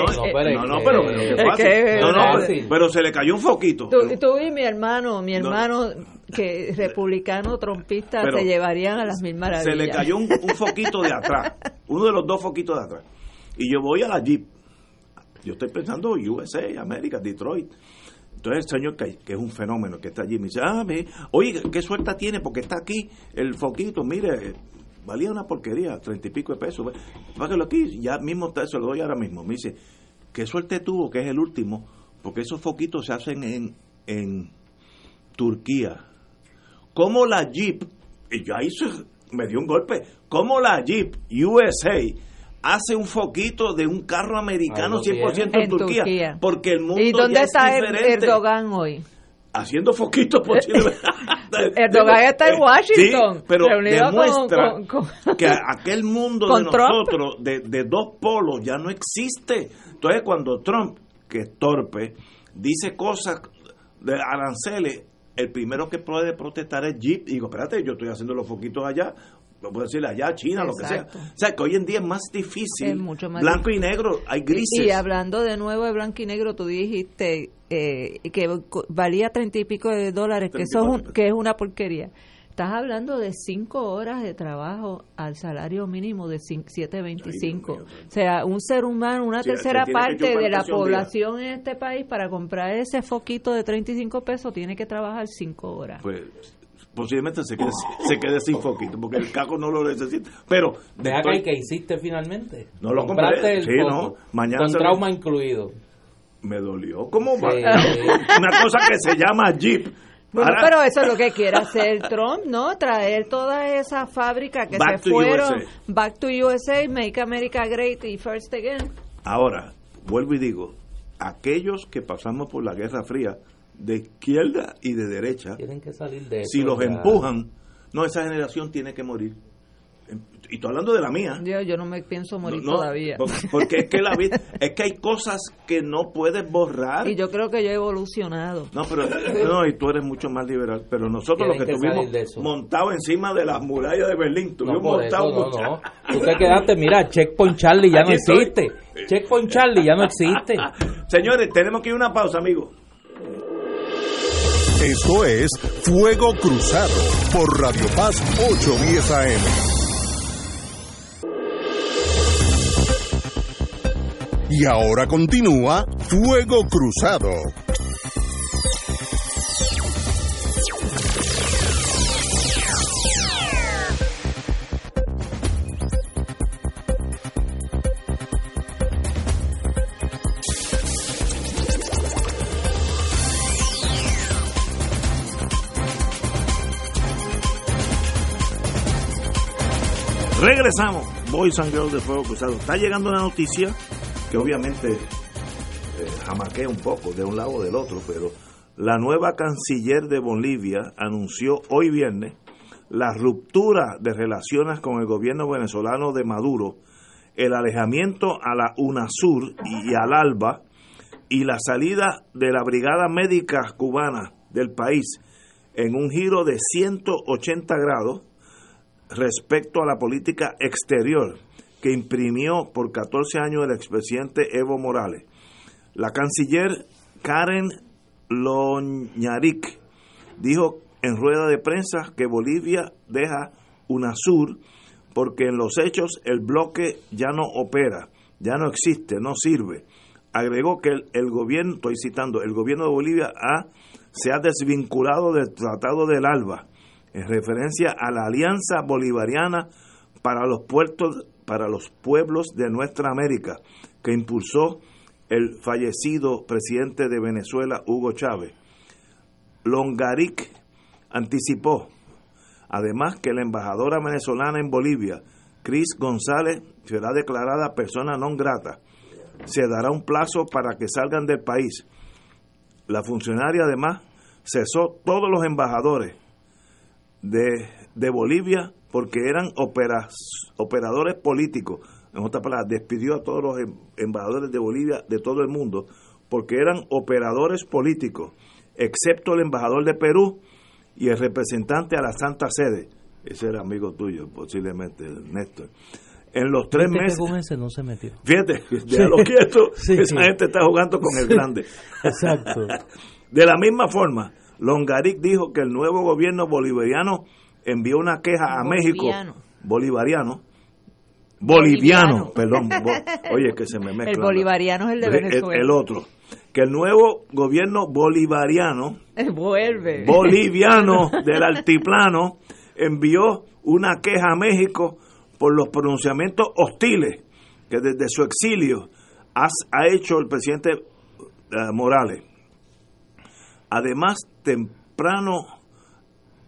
no, No, pero se le cayó un foquito. Tú, tú y mi hermano, mi No. hermano que republicano trompista Pero se llevarían a las mil maravillas. se le cayó un, un foquito de atrás, uno de los dos foquitos de atrás. Y yo voy a la Jeep. Yo estoy pensando USA, América, Detroit. Entonces el señor que, es un fenómeno que está allí me dice, ah, ve, oye, qué suerte tiene porque está aquí el foquito, mire, valía una porquería, treinta y pico de pesos, págalo aquí, ya mismo está, se lo doy ahora mismo. Me dice, qué suerte tuvo que es el último, porque esos foquitos se hacen en, en Turquía. Como la Jeep, y yo ahí me dio un golpe, como la Jeep USA hace un foquito de un carro americano Ahí lo 100% en, En Turquía, Turquía. porque el mundo ¿Y dónde ya está es Er- diferente. Erdogan hoy? haciendo foquitos posibles. Erdogan está en Washington, Sí, pero con- demuestra con- con- que aquel mundo de nosotros, de, de dos polos, ya no existe. Entonces, cuando Trump, que es torpe, dice cosas de aranceles, el primero que puede protestar es Jeep. Y digo, espérate, yo estoy haciendo los foquitos allá. Lo puedo decirle allá, China, lo que sea. O sea, que hoy en día es más difícil. Es mucho más blanco y negro, hay grises. Y hablando de nuevo de blanco y negro, tú dijiste eh, que valía treinta y pico de dólares, que eso es, un- 34. que es una porquería. Estás hablando de cinco horas de trabajo al salario mínimo de cin- 7.25. Ay, Dios mío. O sea, un ser humano, una Sí, tercera parte de la día. población en este país para comprar ese foquito de 35 pesos tiene que trabajar cinco horas. pues posiblemente se quede, se quede sin foquito, porque el caco no lo necesita. Pero acá, estoy- ¿y qué hiciste finalmente? No lo Compraste compré, el sí, foco, no, mañana Con lo- trauma incluido. me dolió. ¿Cómo va? Sí. Una cosa que se llama Jeep. Bueno, Ahora, pero eso es lo que quiere hacer Trump, ¿no? Traer todas esas fábricas que Back se to fueron, USA. Back to USA, Make America Great y First Again. ahora, vuelvo y digo, aquellos que pasamos por la Guerra Fría, de izquierda y de derecha, Tienen que salir de si los ya. empujan, no, esa generación tiene que morir. Y estoy hablando de la mía. Yo, yo no me pienso morir No, no, todavía. por- Porque es que la vida, es que hay cosas que no puedes borrar. Y yo creo que yo he evolucionado. No, pero no, y tú eres mucho más liberal. Pero nosotros los que que eso. montados encima de las murallas de Berlín, No, estuvimos por eso, montados no, no. Tú te quedaste, mira, Checkpoint Charlie ya no estoy. existe. Checkpoint Charlie ya no existe. Señores, tenemos que ir a una pausa, amigos. Esto es Fuego Cruzado por Radio Paz 810 AM. Y ahora continúa Fuego Cruzado. Regresamos. Boys de Fuego Cruzado. Está llegando una noticia que obviamente eh, jamaquea un poco de un lado o del otro, pero la nueva canciller de Bolivia anunció hoy viernes la ruptura de relaciones con el gobierno venezolano de Maduro, el alejamiento a la UNASUR y al ALBA y la salida de la Brigada Médica Cubana del país en un giro de 180 grados respecto a la política exterior que imprimió por 14 años el expresidente Evo Morales. La canciller Karen Loñaric dijo en rueda de prensa que Bolivia deja UNASUR porque en los hechos el bloque ya no opera, ya no existe, no sirve. Agregó que el, gobierno, estoy citando, el gobierno de Bolivia se ha desvinculado del Tratado del ALBA en referencia a la Alianza Bolivariana para los puertos para los pueblos de nuestra América que impulsó el fallecido presidente de Venezuela Hugo Chávez. Longaric anticipó además que la embajadora venezolana en Bolivia, Cris González, será declarada persona non grata. Se dará un plazo para que salgan del país. La funcionaria además cesó todos los embajadores de, de Bolivia porque eran operas, operadores políticos. En otras palabras, despidió a todos los em- embajadores de Bolivia de todo el mundo porque eran operadores políticos, excepto el embajador de Perú y el representante a la Santa Sede. Ese era amigo tuyo, posiblemente, Néstor. En los tres meses... ese no se metió. Fíjate, déjalo quieto, Sí. esa gente está jugando con el grande. Exacto. De la misma forma, Longaric dijo que el nuevo gobierno bolivariano envió una queja a México. Bolivariano. Boliviano, Boliviano. perdón. bo- oye, que se me mezcla. El bolivariano es el de El- Venezuela. El, otro. que el nuevo gobierno bolivariano, vuelve, boliviano del altiplano, envió una queja a México por los pronunciamientos hostiles que desde su exilio ha, hecho el presidente eh, Morales. Además, temprano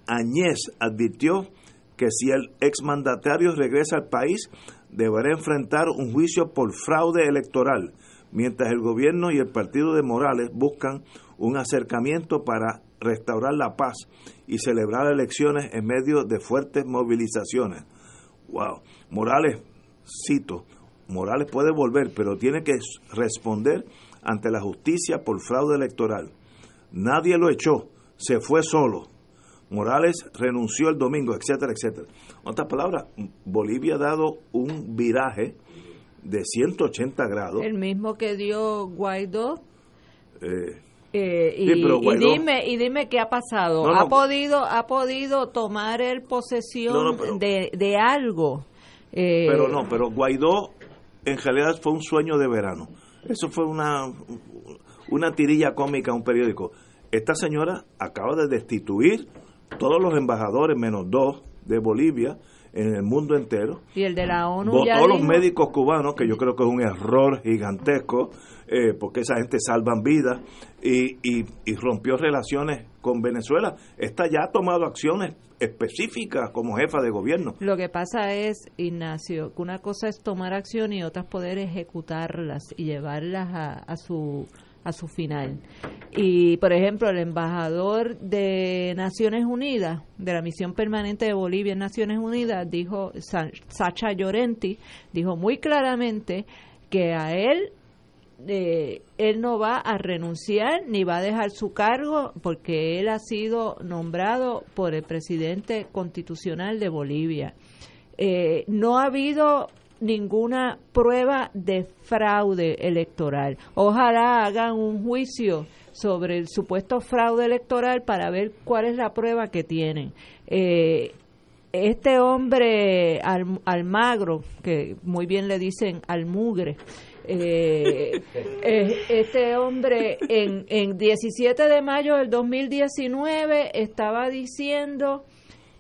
Añez advirtió que si el exmandatario regresa al país, deberá enfrentar un juicio por fraude electoral, mientras el gobierno y el partido de Morales buscan un acercamiento para restaurar la paz y celebrar elecciones en medio de fuertes movilizaciones. Wow. Morales, cito, Morales puede volver, pero tiene que responder ante la justicia por fraude electoral. Nadie lo echó, se fue solo. Morales renunció el domingo, etcétera, etcétera. En otras palabras, Bolivia ha dado un viraje de 180 grados. El mismo que dio Guaidó. Eh, eh, y, dime y dime qué ha pasado. ¿Ha podido ha podido tomar el posesión de, de, algo? Eh, pero no, pero Guaidó en realidad fue un sueño de verano. Eso fue una una tirilla cómica un periódico. Esta señora acaba de destituir todos los embajadores menos dos de Bolivia en el mundo entero. Y el de la ONU. Votó los médicos cubanos, que yo creo que es un error gigantesco, eh, porque esa gente salvan vidas, y, y, y, rompió relaciones con Venezuela. Esta ya ha tomado acciones específicas como jefa de gobierno. Lo que pasa es, Ignacio, que una cosa es tomar acción y otras poder ejecutarlas y llevarlas a, a su a su final. Y, por ejemplo, el embajador de Naciones Unidas, de la misión permanente de Bolivia en Naciones Unidas, dijo, Sacha Llorenti, dijo muy claramente que a él eh, él no va a renunciar ni va a dejar su cargo porque él ha sido nombrado por el presidente constitucional de Bolivia. Eh, no ha habido ninguna prueba de fraude electoral. Ojalá hagan un juicio sobre el supuesto fraude electoral para ver cuál es la prueba que tienen. Eh, este hombre Almagro, que muy bien le dicen Almugre, eh, este hombre en, en 17 de mayo del 2019 estaba diciendo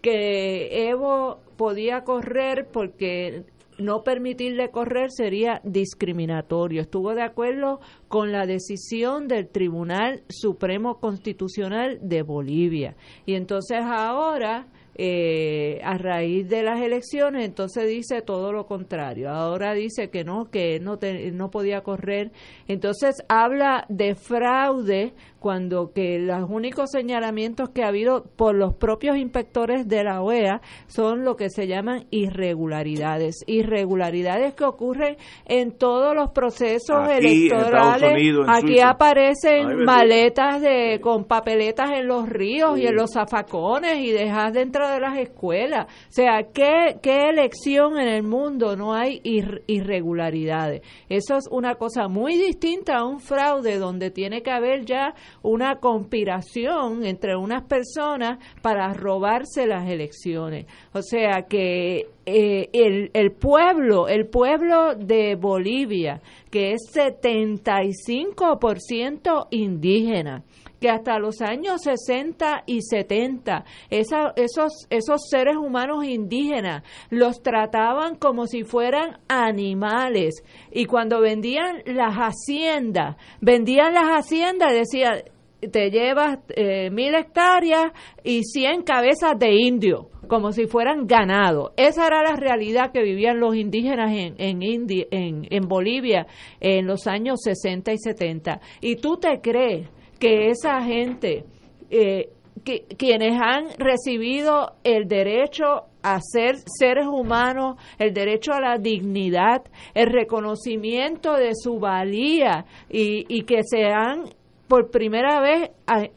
que Evo podía correr porque no permitirle correr sería discriminatorio. Estuvo de acuerdo con la decisión del Tribunal Supremo Constitucional de Bolivia. Y entonces ahora eh, a raíz de las elecciones, entonces dice todo lo contrario. Ahora dice que no, que no, no podía correr. Entonces habla de fraude cuando que los únicos señalamientos que ha habido por los propios inspectores de la OEA son lo que se llaman irregularidades. Irregularidades que ocurren en todos los procesos electorales. Aquí aparecen maletas de con papeletas en los ríos y en los zafacones y dejas dentro de las escuelas. O sea, ¿qué, qué elección en el mundo no hay irregularidades? Eso es una cosa muy distinta a un fraude donde tiene que haber ya una conspiración entre unas personas para robarse las elecciones. O sea que eh, el, el pueblo, el pueblo de Bolivia, que es 75% indígena, que hasta los años 60 y 70 esa, esos, esos seres humanos indígenas los trataban como si fueran animales y cuando vendían las haciendas, vendían las haciendas decían, te llevas eh, mil hectáreas y cien cabezas de indio, como si fueran ganado. Esa era la realidad que vivían los indígenas en, en, en, en Bolivia en los años 60 y 70. Y tú te crees que esa gente, eh, que, quienes han recibido el derecho a ser seres humanos, el derecho a la dignidad, el reconocimiento de su valía y, y que se han por primera vez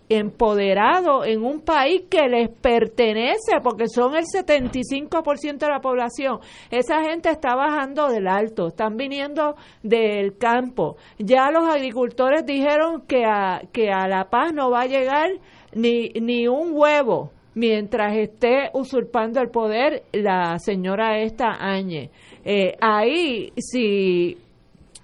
empoderado en un país que les pertenece, porque son el 75% de la población. Esa gente está bajando del alto, están viniendo del campo. Ya los agricultores dijeron que a, que a La Paz no va a llegar ni, ni un huevo mientras esté usurpando el poder la señora esta Áñez. Eh, ahí, si,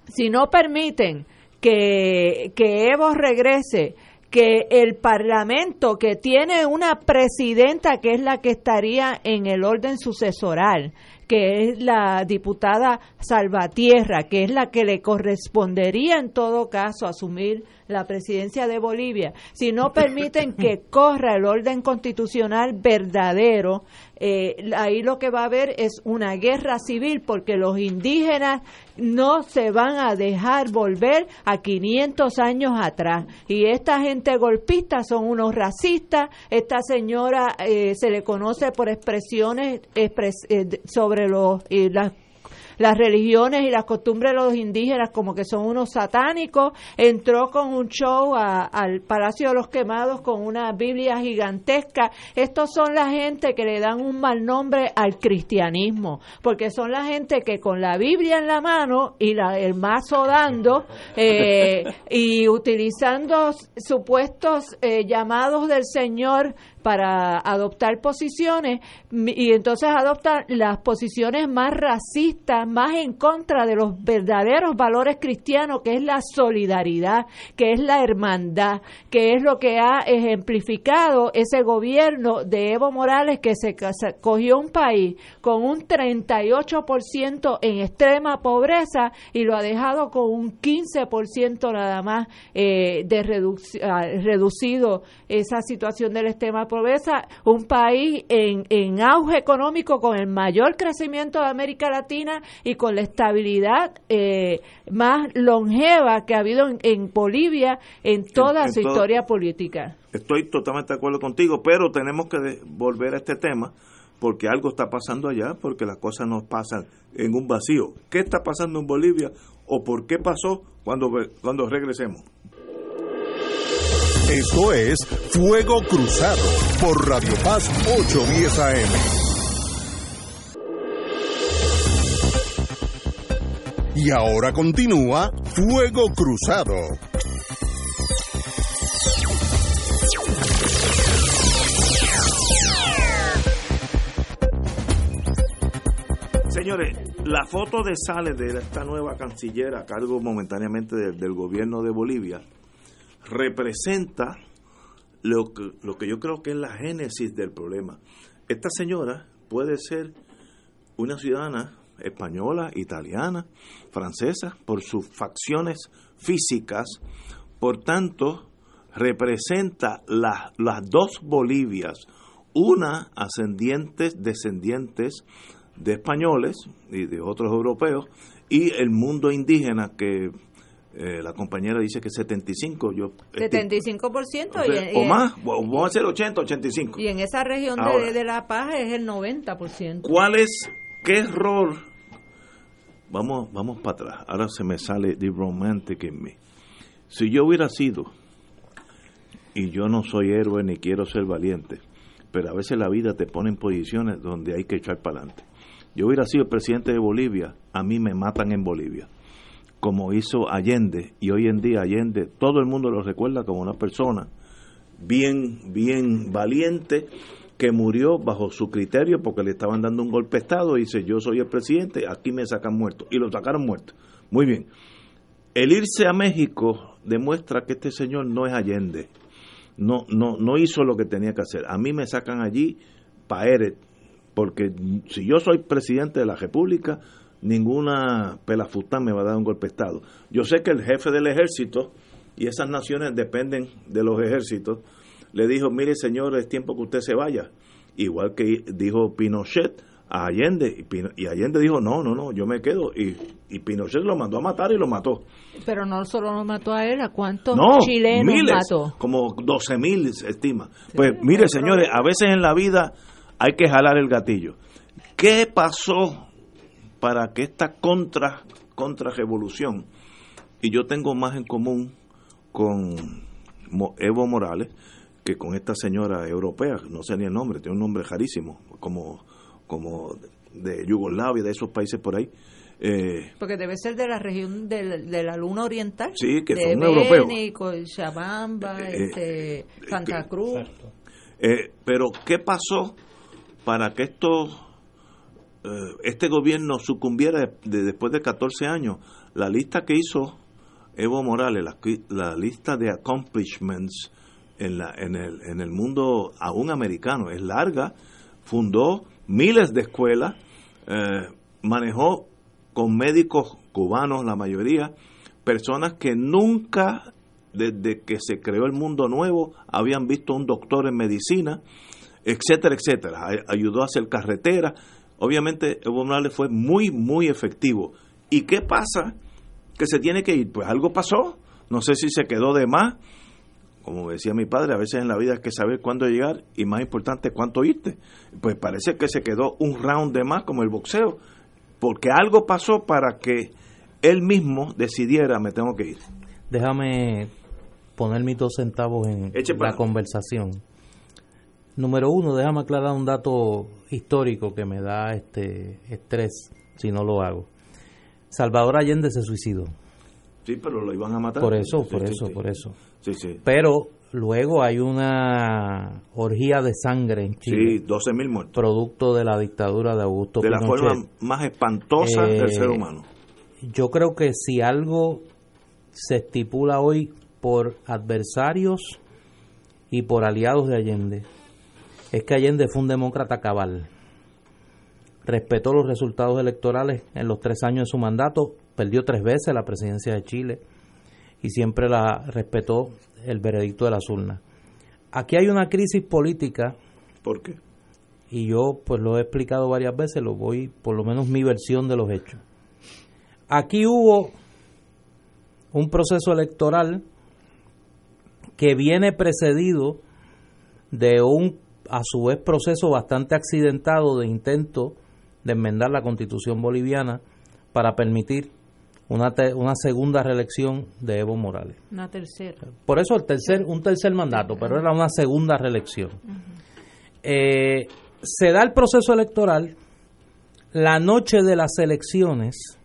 si no permiten que, que Evo regrese, que el Parlamento, que tiene una presidenta que es la que estaría en el orden sucesoral, que es la diputada Salvatierra, que es la que le correspondería en todo caso asumir la presidencia de Bolivia, si no permiten que corra el orden constitucional verdadero, eh, ahí lo que va a haber es una guerra civil porque los indígenas no se van a dejar volver a 500 años atrás. Y esta gente golpista son unos racistas. Esta señora eh, se le conoce por expresiones eh, sobre los, las las religiones y las costumbres de los indígenas como que son unos satánicos, entró con un show al Palacio de los Quemados con una Biblia gigantesca. Estos son la gente que le dan un mal nombre al cristianismo, porque son la gente que con la Biblia en la mano y la, el mazo dando eh, y utilizando supuestos eh, llamados del Señor para adoptar posiciones y entonces adoptan las posiciones más racistas, más en contra de los verdaderos valores cristianos, que es la solidaridad, que es la hermandad, que es lo que ha ejemplificado ese gobierno de Evo Morales que se cogió un país con un 38% en extrema pobreza y lo ha dejado con un 15% nada más eh, de ah, reducido esa situación del extrema pobreza, un país en, en auge económico con el mayor crecimiento de América Latina y con la estabilidad eh, más longeva que ha habido en, Bolivia en toda su historia política. Estoy totalmente de acuerdo contigo, pero tenemos que volver a este tema porque algo está pasando allá, porque las cosas no pasan en un vacío. ¿Qué está pasando en Bolivia o por qué pasó cuando, cuando regresemos? Esto es Fuego Cruzado por Radio Paz 810 AM. Y ahora continúa Fuego Cruzado. Señores, la foto de Sales de esta nueva canciller a cargo momentáneamente del gobierno de Bolivia representa lo que, lo que yo creo que es la génesis del problema. Esta señora puede ser una ciudadana española, italiana, francesa, por sus facciones físicas, por tanto, representa las dos Bolivias, una ascendientes, descendientes de españoles y de otros europeos, y el mundo indígena que eh, la compañera dice que 75, yo... 75% y, o más, vamos a hacer 80, 85. Y en esa región de, La Paz es el 90%. ¿Cuál es, qué rol? Vamos, vamos para atrás, ahora se me sale The Romantic en mí. Si yo hubiera sido, y yo no soy héroe ni quiero ser valiente, pero a veces la vida te pone en posiciones donde hay que echar para adelante. Yo hubiera sido presidente de Bolivia, a mí me matan en Bolivia como hizo Allende, y hoy en día Allende, todo el mundo lo recuerda como una persona bien, bien valiente, que murió bajo su criterio porque le estaban dando un golpe de Estado y dice, yo soy el presidente, aquí me sacan muerto. Y lo sacaron muerto. Muy bien. El irse a México demuestra que este señor no es Allende. No, no, no hizo lo que tenía que hacer. A mí me sacan allí para porque si yo soy presidente de la República, ninguna pelafután me va a dar un golpe de Estado. Yo sé que el jefe del ejército, y esas naciones dependen de los ejércitos, le dijo, mire señor, es tiempo que usted se vaya. Igual que dijo Pinochet a Allende, y Allende dijo, no, no, no, yo me quedo. Y, y Pinochet lo mandó a matar y lo mató. Pero no solo lo mató a él, ¿a cuántos chilenos mató? Como 12 mil se estima. Pues mire señores, a veces en la vida hay que jalar el gatillo. ¿Qué pasó para que esta contra, contra revolución, y yo tengo más en común con Evo Morales que con esta señora europea, no sé ni el nombre, tiene un nombre rarísimo, como, como de Yugoslavia, de esos países por ahí. Eh, Porque debe ser de la región de, la luna oriental. Sí, que son europeos. Chabamba, eh, este, Santa Cruz. Eh, pero, ¿qué pasó para que esto eh, este gobierno sucumbiera después de 14 años. La lista que hizo Evo Morales, la, la lista de accomplishments en, la, en, el, en el mundo aún americano es larga. Fundó miles de escuelas, eh, manejó con médicos cubanos, la mayoría, personas que nunca, desde que se creó el mundo nuevo, habían visto un doctor en medicina, etcétera, etcétera. Ayudó a hacer carreteras. Obviamente Evo Morales fue muy, muy efectivo. ¿Y qué pasa? Que se tiene que ir. Pues algo pasó. No sé si se quedó de más. Como decía mi padre, a veces en la vida hay que saber cuándo llegar y más importante cuánto irte. Pues parece que se quedó un round de más como el boxeo. Porque algo pasó para que él mismo decidiera, me tengo que ir. Déjame poner mis dos centavos en la conversación. Número uno, déjame aclarar un dato histórico que me da este estrés si no lo hago. Salvador Allende se suicidó. Sí, pero lo iban a matar. Por eso, por eso, por eso. Sí, sí. Pero luego hay una orgía de sangre en Chile. Sí, 12 mil muertos. Producto de la dictadura de Augusto De la forma más espantosa del ser eh, humano. Yo creo que si algo se estipula hoy por adversarios y por aliados de Allende, es que Allende fue un demócrata cabal. Respetó los resultados electorales en los tres años de su mandato, perdió tres veces la presidencia de Chile y siempre la respetó el veredicto de las urnas. Aquí hay una crisis política. ¿Por qué? Y yo pues lo he explicado varias veces, lo voy, por lo menos mi versión de los hechos. Aquí hubo un proceso electoral que viene precedido de un a su vez proceso bastante accidentado de intento de enmendar la constitución boliviana para permitir una, una segunda reelección de Evo Morales. Una tercera. Por eso el tercer, un tercer mandato, pero era una segunda reelección. Eh, se da el proceso electoral, la noche de las elecciones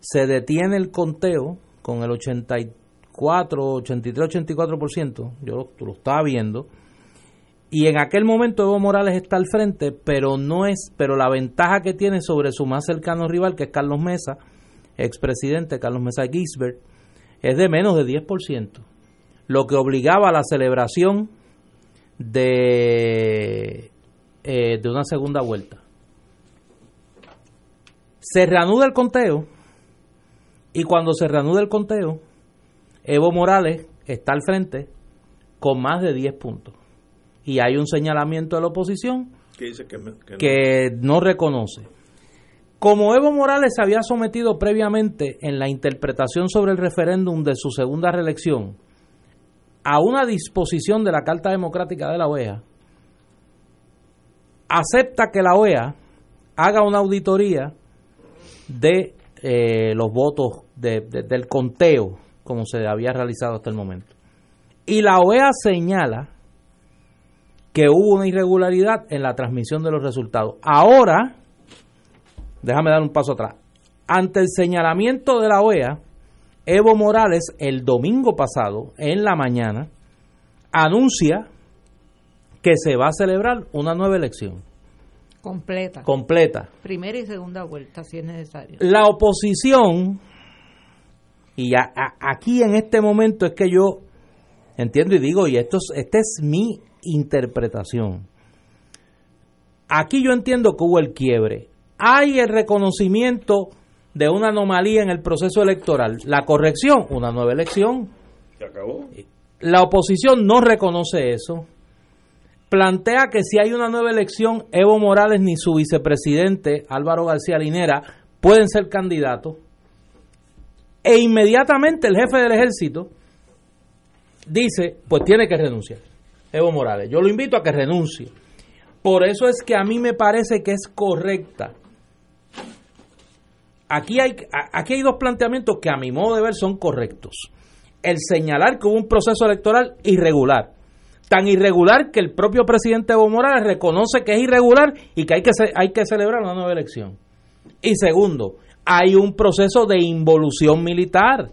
se detiene el conteo con el 84, 83, 84%, yo lo estaba viendo, y en aquel momento Evo Morales está al frente, pero no es, pero la ventaja que tiene sobre su más cercano rival, que es Carlos Mesa, expresidente Carlos Mesa Gisbert, es de menos de 10%, lo que obligaba a la celebración de, eh, de una segunda vuelta. Se reanuda el conteo y cuando se reanuda el conteo, Evo Morales está al frente con más de 10 puntos y hay un señalamiento de la oposición que, no. reconoce. Como Evo Morales se había sometido previamente en la interpretación sobre el referéndum de su segunda reelección a una disposición de la Carta Democrática de la OEA, acepta que la OEA haga una auditoría de eh, los votos del conteo como se había realizado hasta el momento. Y la OEA señala que hubo una irregularidad en la transmisión de los resultados. Ahora, déjame dar un paso atrás. Ante el señalamiento de la OEA, Evo Morales el domingo pasado, en la mañana, anuncia que se va a celebrar una nueva elección. Completa. Completa. Primera y segunda vuelta, si es necesario. La oposición, y aquí en este momento es que yo entiendo y digo, y esto este es mi interpretación. Aquí yo entiendo que hubo el quiebre. Hay el reconocimiento de una anomalía en el proceso electoral. La corrección, una nueva elección. Se acabó. La oposición no reconoce eso. Plantea que si hay una nueva elección, Evo Morales ni su vicepresidente Álvaro García Linera pueden ser candidatos. E inmediatamente el jefe del ejército dice, pues tiene que renunciar. Evo Morales. Yo lo invito a que renuncie. Por eso es que a mí me parece que es correcta. Aquí hay, aquí hay dos planteamientos que a mi modo de ver son correctos. El señalar que hubo un proceso electoral irregular. Tan irregular que el propio presidente Evo Morales reconoce que es irregular y que hay que, hay que celebrar una nueva elección. Y segundo, hay un proceso de involución militar,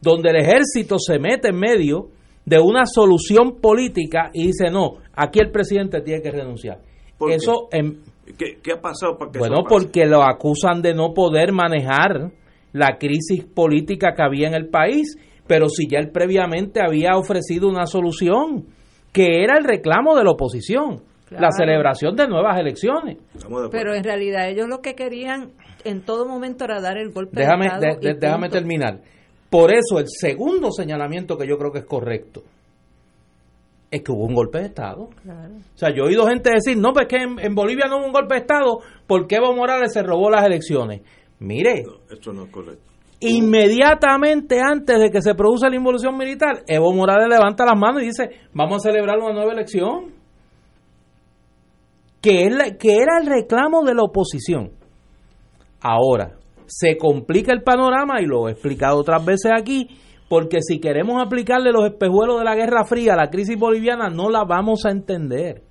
donde el ejército se mete en medio de una solución política y dice, no, aquí el presidente tiene que renunciar. Eso qué? ¿Qué, ha pasado Bueno, porque lo acusan de no poder manejar la crisis política que había en el país, pero si ya él previamente había ofrecido una solución, que era el reclamo de la oposición, la celebración de nuevas elecciones. Pero en realidad ellos lo que querían en todo momento era dar el golpe déjame, de Estado déjame terminar. Por eso el segundo señalamiento que yo creo que es correcto es que hubo un golpe de Estado. O sea, yo he oído gente decir, no, pues que en, Bolivia no hubo un golpe de Estado porque Evo Morales se robó las elecciones. Mire, esto no es correcto. Inmediatamente antes de que se produce la involución militar, Evo Morales levanta las manos y dice, vamos a celebrar una nueva elección. Que, es que era el reclamo de la oposición. Ahora, se complica el panorama y lo he explicado otras veces aquí, porque si queremos aplicarle los espejuelos de la Guerra Fría a la crisis boliviana, no la vamos a entender.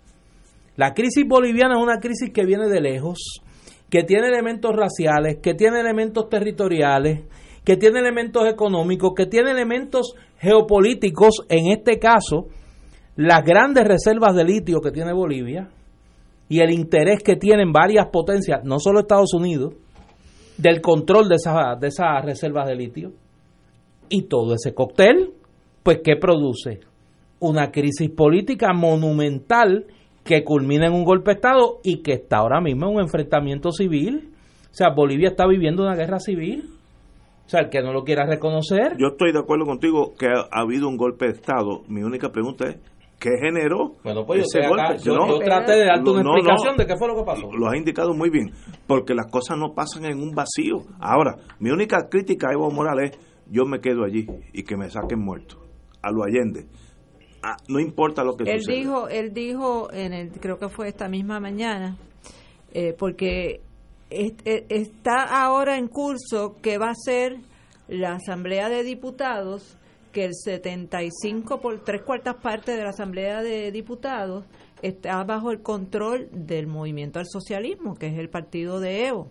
La crisis boliviana es una crisis que viene de lejos, que tiene elementos raciales, que tiene elementos territoriales, que tiene elementos económicos, que tiene elementos geopolíticos, en este caso, las grandes reservas de litio que tiene Bolivia y el interés que tienen varias potencias, no solo Estados Unidos, del control de esas, de esas reservas de litio. Y todo ese cóctel, pues, ¿qué produce? Una crisis política monumental que culmina en un golpe de Estado y que está ahora mismo en un enfrentamiento civil. O sea, Bolivia está viviendo una guerra civil. O sea, el que no lo quiera reconocer. Yo estoy de acuerdo contigo que ha, habido un golpe de Estado. Mi única pregunta es, ¿qué generó bueno, pues ese golpe? yo, traté de darte una explicación de qué fue lo que pasó. Lo has indicado muy bien, porque las cosas no pasan en un vacío. Ahora, mi única crítica a Evo Morales es, yo me quedo allí y que me saquen muerto, a lo Allende. Ah, no importa lo que él dijo él dijo en el creo que fue esta misma mañana eh, porque e, está ahora en curso que va a ser la asamblea de diputados que el 75 por tres cuartas partes de la asamblea de diputados está bajo el control del movimiento al socialismo que es el partido de Evo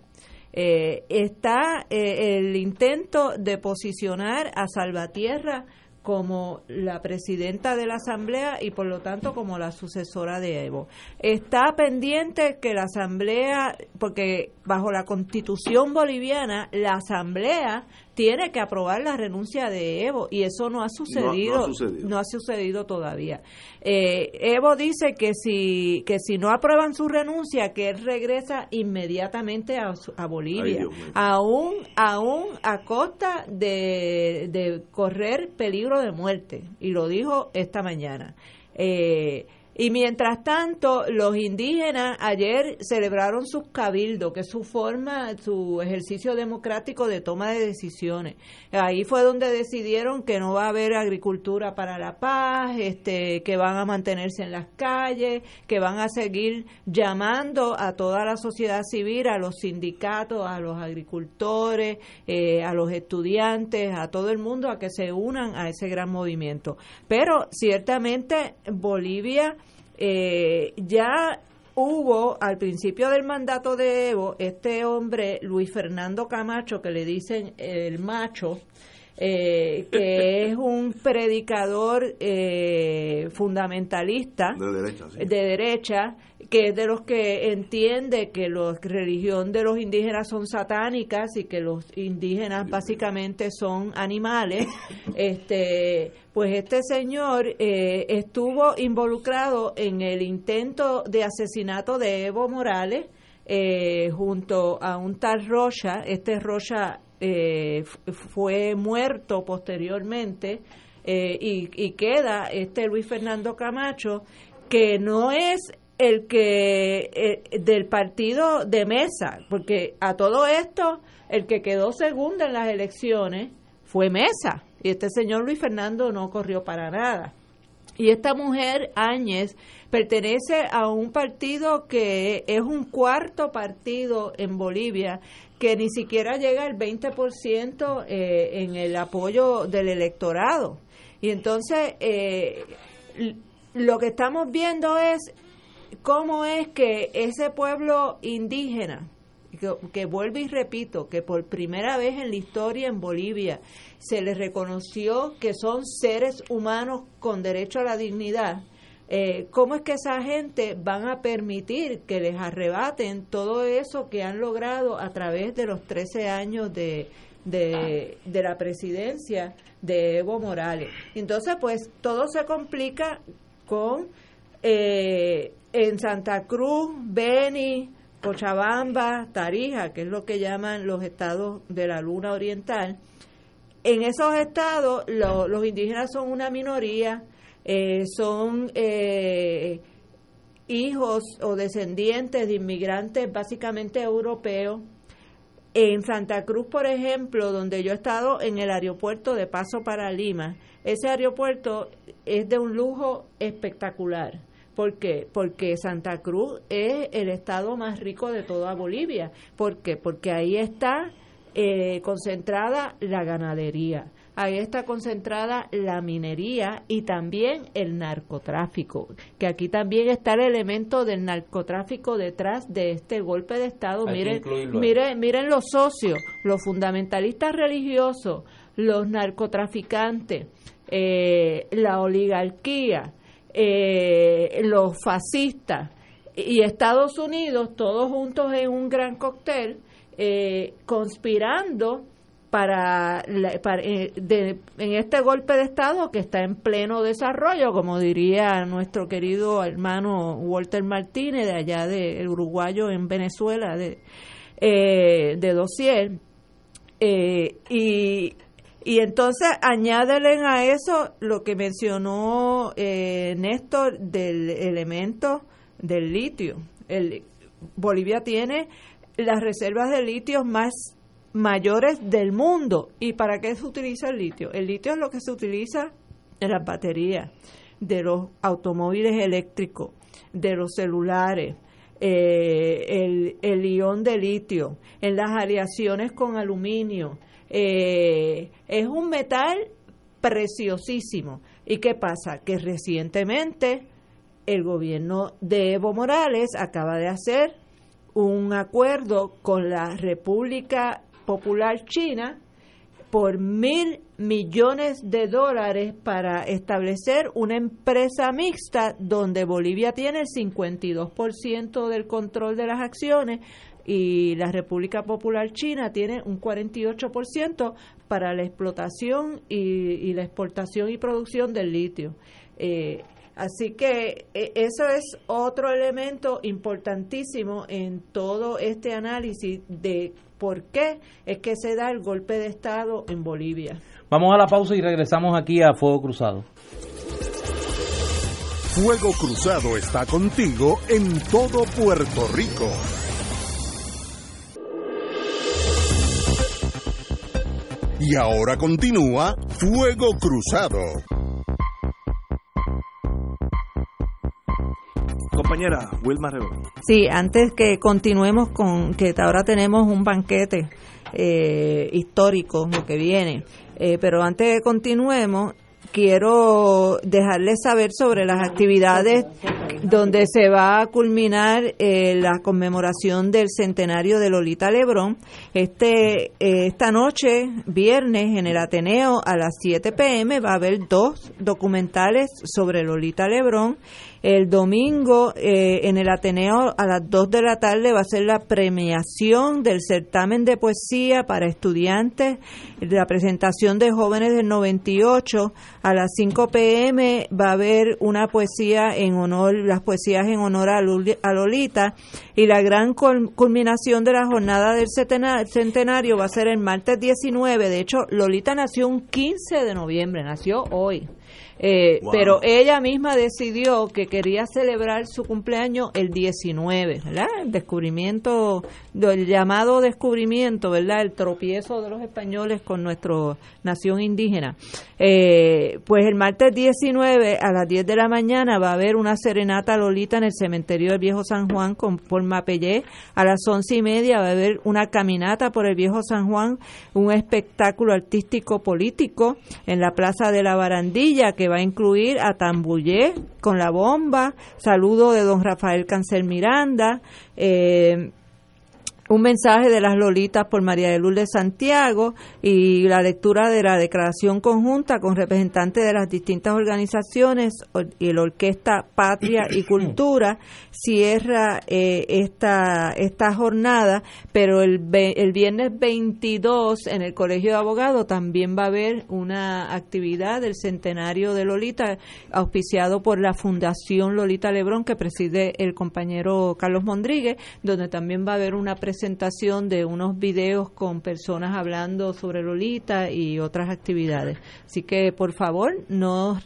eh, está eh, el intento de posicionar a Salvatierra como la presidenta de la Asamblea y por lo tanto como la sucesora de Evo. Está pendiente que la Asamblea, porque bajo la constitución boliviana, la Asamblea tiene que aprobar la renuncia de Evo y eso no ha sucedido, no, ha, sucedido. todavía. Eh, Evo dice que si que si no aprueban su renuncia, que él regresa inmediatamente a, Bolivia, aún aún a costa de, de correr peligro de muerte y lo dijo esta mañana. Eh, y mientras tanto, los indígenas ayer celebraron sus cabildos, que es su forma, su ejercicio democrático de toma de decisiones. Ahí fue donde decidieron que no va a haber agricultura para la paz, este, que van a mantenerse en las calles, que van a seguir llamando a toda la sociedad civil, a los sindicatos, a los agricultores, eh, a los estudiantes, a todo el mundo a que se unan a ese gran movimiento. Pero ciertamente Bolivia eh, ya hubo al principio del mandato de Evo este hombre Luis Fernando Camacho que le dicen el macho eh, que es un predicador eh, fundamentalista de derecha, que es de los que entiende que la religión de los indígenas son satánicas y que los indígenas básicamente son animales, este, pues este señor eh, estuvo involucrado en el intento de asesinato de Evo Morales, junto a un tal Rocha, este Rocha eh, fue muerto posteriormente eh, y, queda este Luis Fernando Camacho que no es el que eh, del partido de mesa porque a todo esto el que quedó segundo en las elecciones fue mesa y este señor Luis Fernando no corrió para nada y esta mujer, Áñez, pertenece a un partido que es un cuarto partido en Bolivia, que ni siquiera llega al 20% eh, en el apoyo del electorado. Y entonces, eh, lo que estamos viendo es cómo es que ese pueblo indígena, que, que vuelvo y repito, que por primera vez en la historia en Bolivia se les reconoció que son seres humanos con derecho a la dignidad, eh, ¿cómo es que esa gente van a permitir que les arrebaten todo eso que han logrado a través de los 13 años de, de, de la presidencia de Evo Morales. Entonces, pues todo se complica con eh, en Santa Cruz, Beni, Cochabamba, Tarija, que es lo que llaman los estados de la Luna Oriental. En esos estados los indígenas son una minoría, eh, son eh, hijos o descendientes de inmigrantes básicamente europeos. En Santa Cruz, por ejemplo, donde yo he estado en el aeropuerto de Paso para Lima, ese aeropuerto es de un lujo espectacular. ¿Por qué? Porque Santa Cruz es el estado más rico de toda Bolivia. ¿Por qué? Porque ahí está eh, concentrada la ganadería ahí está concentrada la minería y también el narcotráfico, que aquí también está el elemento del narcotráfico detrás de este golpe de Estado. miren, miren, miren los socios, los fundamentalistas religiosos, los narcotraficantes, eh, la oligarquía, eh, los fascistas y Estados Unidos, todos juntos en un gran cóctel, eh, conspirando para, eh, en este golpe de Estado que está en pleno desarrollo, como diría nuestro querido hermano Walter Martínez, de allá de uruguayo en Venezuela, de, eh, de Dosier. Eh, y, y entonces añádelen a eso lo que mencionó Néstor del elemento del litio. El, Bolivia tiene las reservas de litio más mayores del mundo. ¿Y para qué se utiliza el litio? El litio es lo que se utiliza en las baterías de los automóviles eléctricos, de los celulares, eh, el, el, ion de litio, en las aleaciones con aluminio. Eh, es un metal preciosísimo. ¿Y qué pasa? Que recientemente el gobierno de Evo Morales acaba de hacer un acuerdo con la República Popular China por mil millones de dólares para establecer una empresa mixta donde Bolivia tiene el 52% del control de las acciones y la República Popular China tiene un 48% para la explotación y, la exportación y producción del litio. Eh, así que e, eso es otro elemento importantísimo en todo este análisis de por qué es que se da el golpe de Estado en Bolivia. Vamos a la pausa y regresamos aquí a Fuego Cruzado. Fuego Cruzado está contigo en todo Puerto Rico. Y ahora continúa Fuego Cruzado. compañera Wilma Sí, antes que continuemos con que ahora tenemos un banquete eh, histórico lo que viene, eh, pero antes de continuemos quiero dejarles saber sobre las actividades donde se va a culminar eh, la conmemoración del centenario de Lolita Lebrón. Este, esta noche, viernes, en el Ateneo a las 7 pm va a haber dos documentales sobre Lolita Lebrón el domingo eh, en el Ateneo a las 2 de la tarde va a ser la premiación del certamen de poesía para estudiantes, la presentación de jóvenes del 98. A las 5 pm va a haber una poesía en honor, las poesías en honor a, Lolita y la gran culminación de la jornada del centenario va a ser el martes 19. De hecho, Lolita nació un 15 de noviembre, nació hoy. Eh, pero ella misma decidió que quería celebrar su cumpleaños el 19, ¿verdad? El descubrimiento, el llamado descubrimiento, ¿verdad? El tropiezo de los españoles con nuestra nación indígena. Eh, pues el martes 19 a las 10 de la mañana va a haber una serenata Lolita en el cementerio del Viejo San Juan con, por Mapellé. A las once y media va a haber una caminata por el Viejo San Juan, un espectáculo artístico político en la Plaza de la Barandilla que va a incluir a Tambullé con la bomba, saludo de don Rafael Cancel Miranda, eh, un mensaje de las Lolitas por María de Lourdes Santiago y la lectura de la declaración conjunta con representantes de las distintas organizaciones y la Orquesta Patria y Cultura cierra eh, esta, esta jornada, pero el, el viernes 22 en el Colegio de Abogados también va a haber una actividad del centenario de Lolita auspiciado por la Fundación Lolita Lebrón que preside el compañero Carlos Mondríguez, donde también va a haber una presentación presentación de unos videos con personas hablando sobre Lolita y otras actividades. Así que por favor, no,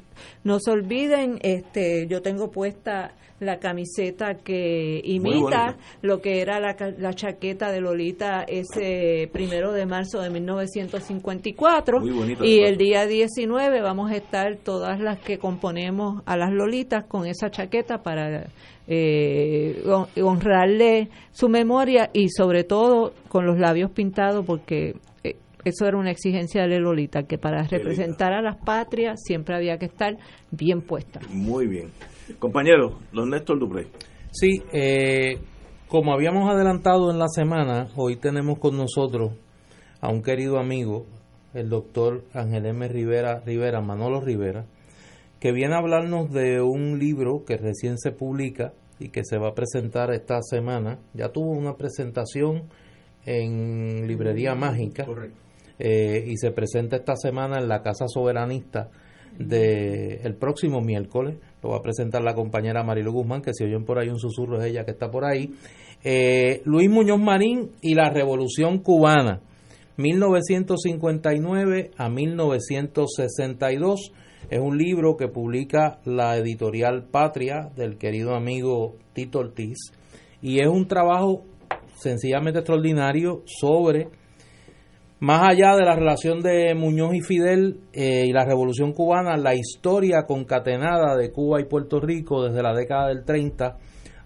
no se olviden, este, yo tengo puesta la camiseta que imita lo que era la, la, chaqueta de Lolita ese primero de marzo de 1954 y el día 19 vamos a estar todas las que componemos a las Lolitas con esa chaqueta para eh, honrarle su memoria y sobre todo con los labios pintados porque eh, eso era una exigencia de Lolita, que para representar a las patrias siempre había que estar bien puesta. Muy bien. Compañero, don Néstor Dupré. Sí, eh, como habíamos adelantado en la semana, hoy tenemos con nosotros a un querido amigo, el doctor Ángel M. Rivera, Rivera, Manolo Rivera, que viene a hablarnos de un libro que recién se publica y que se va a presentar esta semana. Ya tuvo una presentación en Librería Mágica eh, y se presenta esta semana en la Casa Soberanista de el próximo miércoles. Lo va a presentar la compañera Marilu Guzmán, que si oyen por ahí un susurro es ella que está por ahí. Eh, Luis Muñoz Marín y la Revolución Cubana, 1959 a 1962 es un libro que publica la editorial Patria del querido amigo Tito Ortiz y es un trabajo sencillamente extraordinario sobre, más allá de la relación de Muñoz y Fidel eh, y la Revolución Cubana, la historia concatenada de Cuba y Puerto Rico desde la década del 30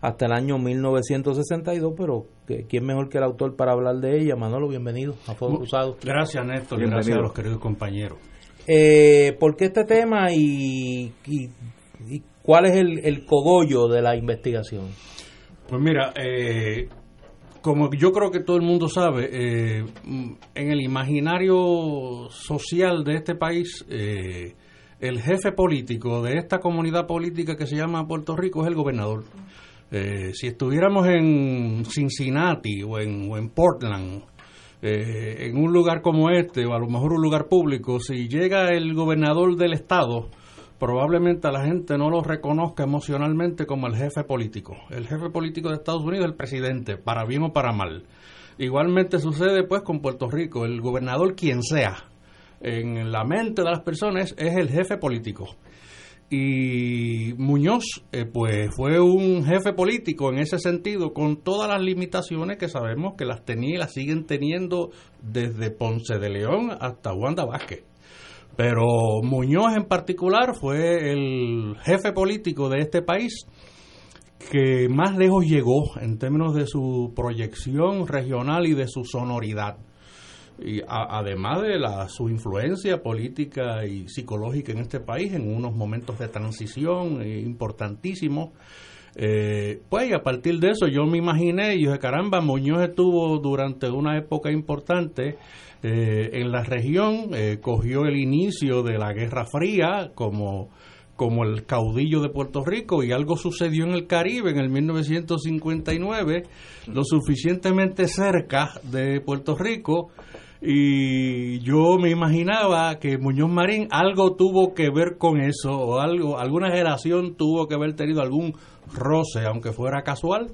hasta el año 1962, pero ¿quién mejor que el autor para hablar de ella? Manolo, bienvenido a Fuego Cruzado. Gracias, Néstor, gracias a los queridos compañeros. Eh, ¿Por qué este tema y, cuál es el, cogollo de la investigación? Pues mira, eh, como yo creo que todo el mundo sabe, eh, en el imaginario social de este país, eh, el jefe político de esta comunidad política que se llama Puerto Rico es el gobernador. si estuviéramos en Cincinnati o en, o en Portland, eh, en un lugar como este, o a lo mejor un lugar público, si llega el gobernador del estado, probablemente a la gente no lo reconozca emocionalmente como el jefe político. El jefe político de Estados Unidos es el presidente, para bien o para mal. Igualmente sucede pues con Puerto Rico, el gobernador quien sea, en la mente de las personas es el jefe político y Muñoz eh, pues fue un jefe político en ese sentido con todas las limitaciones que sabemos que las tenía y las siguen teniendo desde Ponce de León hasta Wanda Vázquez. Pero Muñoz en particular fue el jefe político de este país que más lejos llegó en términos de su proyección regional y de su sonoridad y además de la, su influencia política y psicológica en este país en unos momentos de transición eh, importantísimos. Eh, pues a partir de eso yo me imaginé y dije, caramba, Muñoz estuvo durante una época importante eh, en la región, cogió el inicio de la Guerra Fría como, como el caudillo de Puerto Rico y algo sucedió en el Caribe en el 1959, lo suficientemente cerca de Puerto Rico y yo me imaginaba que Muñoz Marín algo tuvo que ver con eso o algo alguna generación tuvo que haber tenido algún roce aunque fuera casual.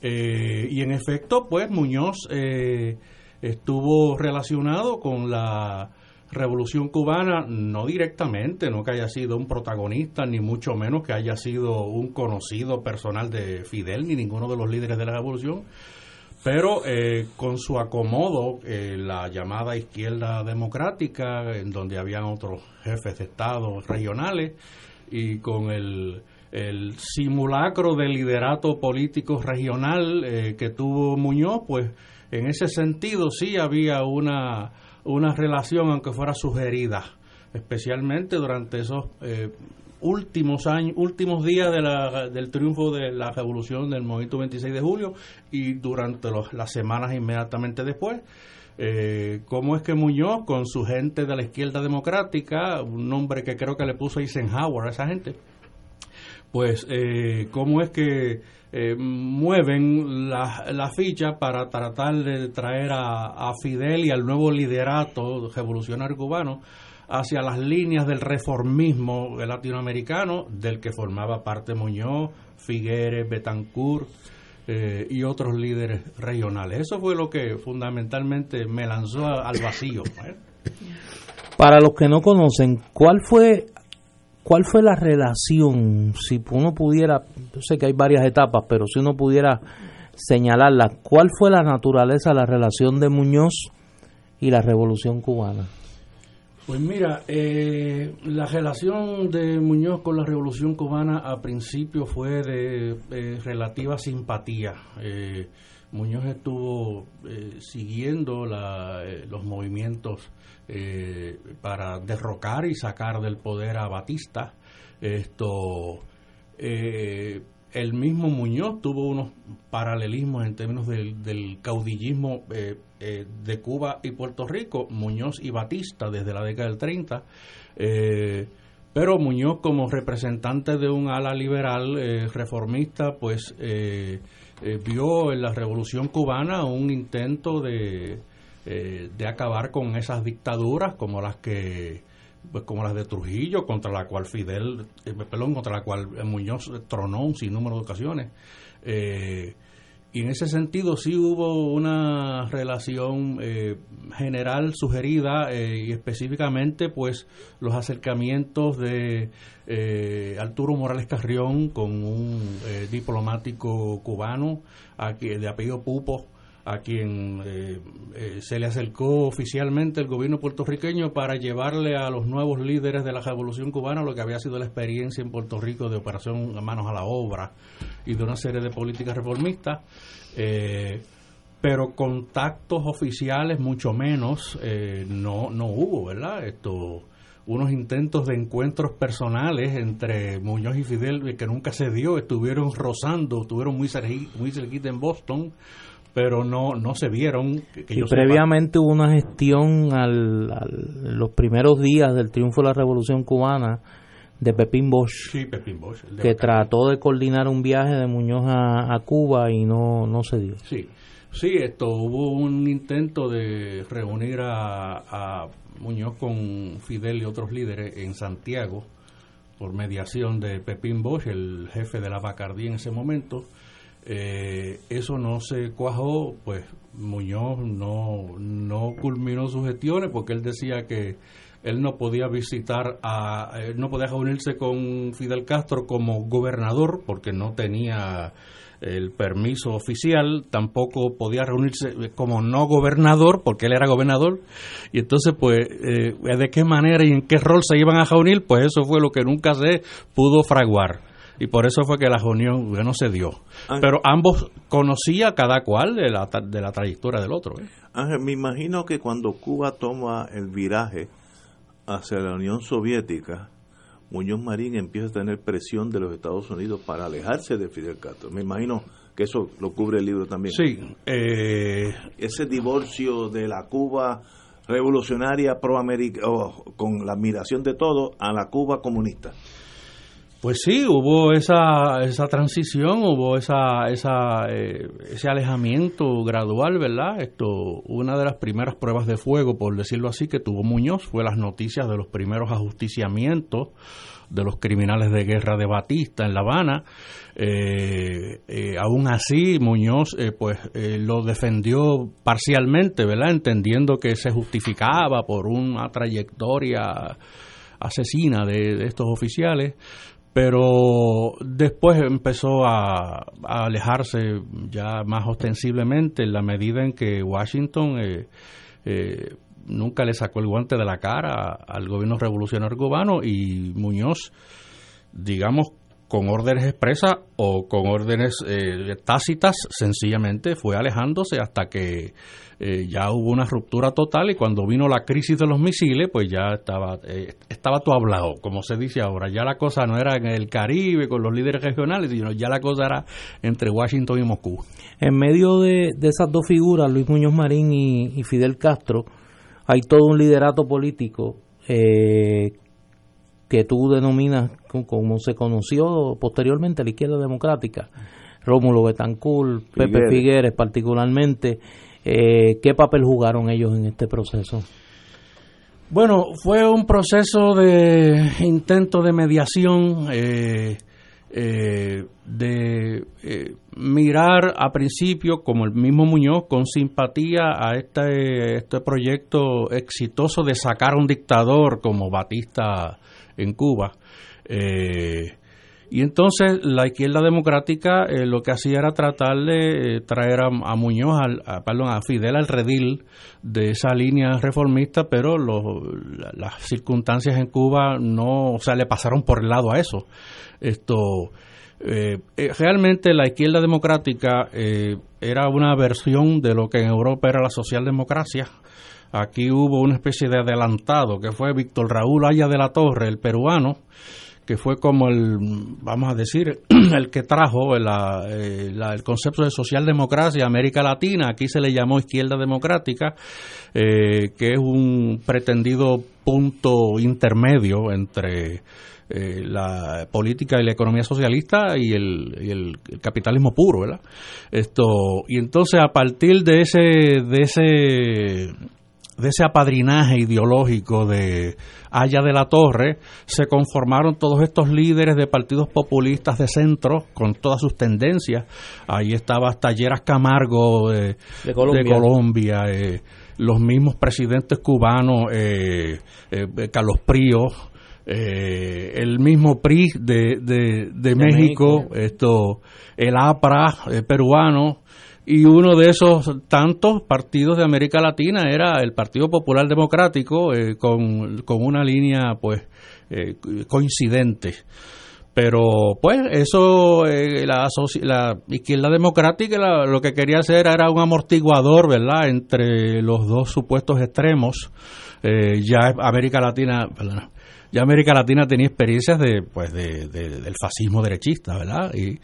Eh, y en efecto pues Muñoz eh, estuvo relacionado con la revolución cubana no directamente no que haya sido un protagonista ni mucho menos que haya sido un conocido personal de Fidel ni ninguno de los líderes de la revolución pero eh, con su acomodo, eh, la llamada izquierda democrática, en donde habían otros jefes de Estado regionales, y con el, simulacro de liderato político regional eh, que tuvo Muñoz, pues en ese sentido sí había una, una relación, aunque fuera sugerida, especialmente durante esos últimos años, últimos días de la, del triunfo de la revolución del movimiento 26 de julio y durante las semanas inmediatamente después. Eh, cómo es que Muñoz, con su gente de la izquierda democrática, un nombre que creo que le puso Eisenhower a esa gente, pues eh, cómo es que eh, mueven la, la, ficha para tratar de traer a Fidel y al nuevo liderato revolucionario cubano hacia las líneas del reformismo latinoamericano del que formaba parte Muñoz, Figueres, Betancourt eh, y otros líderes regionales. Eso fue lo que fundamentalmente me lanzó al vacío. ¿eh? Para los que no conocen, ¿cuál fue cuál fue la relación, si uno pudiera, yo sé que hay varias etapas, pero si uno pudiera señalarla, ¿cuál fue la naturaleza la relación de Muñoz y la Revolución Cubana? Pues mira, eh, la relación de Muñoz con la Revolución Cubana a principio fue de relativa simpatía. Eh, Muñoz estuvo eh, siguiendo los movimientos para derrocar y sacar del poder a Batista. Esto el mismo Muñoz tuvo unos paralelismos en términos del, caudillismo eh, eh, de Cuba y Puerto Rico, Muñoz y Batista desde la década del 30. Eh, pero Muñoz como representante de un ala liberal reformista, pues vio en la revolución cubana un intento de, de acabar con esas dictaduras como las que pues como las de Trujillo, contra la cual Fidel, eh, perdón, contra la cual Muñoz tronó un sinnúmero de ocasiones. Eh, y en ese sentido sí hubo una relación eh, general sugerida y específicamente pues los acercamientos de Arturo Morales Carrión con un diplomático cubano aquí, de apellido Pupo a quien eh, eh, se le acercó oficialmente el gobierno puertorriqueño para llevarle a los nuevos líderes de la revolución cubana lo que había sido la experiencia en Puerto Rico de operación manos a la obra y de una serie de políticas reformistas. Eh, pero contactos oficiales mucho menos no, no hubo, ¿verdad? Esto, unos intentos de encuentros personales entre Muñoz y Fidel que nunca se dio, estuvieron rozando, estuvieron muy, muy cerquita en Boston, pero no no se vieron. y previamente hubo una gestión al, los primeros días del triunfo de la Revolución Cubana de Pepín Bosch, sí, Pepín Bosch que trató de coordinar un viaje de Muñoz a, Cuba y no, no se dio. Sí, sí, esto hubo un intento de reunir a, a Muñoz con Fidel y otros líderes en Santiago por mediación de Pepín Bosch, el jefe de la Bacardí en ese momento eh, eso no se cuajó, pues Muñoz no, no culminó sus gestiones porque él decía que él no podía visitar a, no podía reunirse con Fidel Castro como gobernador porque no tenía el permiso oficial, tampoco podía reunirse como no gobernador porque él era gobernador. Y entonces pues eh, de qué manera y en qué rol se iban a reunir, pues eso fue lo que nunca se pudo fraguar y por eso fue que la reunión no se dio. Pero ambos conocía cada cual de la, de la trayectoria del otro. ¿eh? Ángel, me imagino que cuando Cuba toma el viraje hacia la Unión Soviética, Muñoz Marín empieza a tener presión de los Estados Unidos para alejarse de Fidel Castro. Me imagino que eso lo cubre el libro también. Sí. Eh, Ese divorcio de la Cuba revolucionaria pro con la admiración de todo a la Cuba comunista. Pues sí, hubo esa, esa transición, hubo esa, esa, eh, ese alejamiento gradual, ¿verdad? Esto, una de las primeras pruebas de fuego, por decirlo así, que tuvo Muñoz fue las noticias de los primeros ajusticiamientos de los criminales de guerra de Batista en La Habana. Eh, eh, aún así, Muñoz pues lo defendió parcialmente, ¿verdad? Entendiendo que se justificaba por una trayectoria asesina de estos oficiales pero después empezó a, alejarse ya más ostensiblemente en la medida en que Washington eh, eh, nunca le sacó el guante de la cara al gobierno revolucionario cubano y Muñoz, digamos, con órdenes expresas o con órdenes eh, tácitas, sencillamente fue alejándose hasta que eh, ya hubo una ruptura total y cuando vino la crisis de los misiles, pues ya estaba, eh, estaba todo hablado, como se dice ahora. Ya la cosa no era en el Caribe con los líderes regionales, sino ya la cosa era entre Washington y Moscú. En medio de, esas dos figuras, Luis Muñoz Marín y, Fidel Castro, hay todo un liderato político eh, que tú denominas como se conoció posteriormente la izquierda democrática, Rómulo Betancourt, Pepe Figueres particularmente, eh, ¿qué papel jugaron ellos en este proceso? Bueno, fue un proceso de intento de mediación, eh, eh, de mirar a principio, como el mismo Muñoz, con simpatía a este, este proyecto exitoso de sacar a un dictador como Batista en Cuba. Eh, y entonces la izquierda democrática eh, lo que hacía era tratar de eh, traer a, Muñoz, al, a, perdón, a Fidel al redil de esa línea reformista, pero las circunstancias en Cuba no, o sea, le pasaron por el lado a eso. Esto, realmente la izquierda democrática era una versión de lo que en Europa era la socialdemocracia Aquí hubo una especie de adelantado que fue Víctor Raúl Aya de la Torre, el peruano, que fue como el, vamos a decir, el que trajo eh, el concepto de socialdemocracia a América Latina. Aquí se le llamó izquierda democrática, eh, que es un pretendido punto intermedio entre eh, la política y la economía socialista y el, y el, capitalismo puro, ¿verdad? Esto y entonces a partir de ese de ese de ese apadrinaje ideológico de Haya de la Torre, se conformaron todos estos líderes de partidos populistas de centro con todas sus tendencias. Ahí estaba Talleras Camargo de, Colombia, eh, los mismos presidentes cubanos, eh, eh, Carlos Prío, el mismo PRI de, de, México, esto, el APRA peruano, y uno de esos tantos partidos de América Latina era el Partido Popular Democrático eh, con, una línea pues eh, coincidente. Pero pues eso eh, la, la, izquierda democrática lo que quería hacer era un amortiguador verdad entre los dos supuestos extremos. Ya América Latina ya América Latina tenía experiencias de pues de, del fascismo derechista verdad y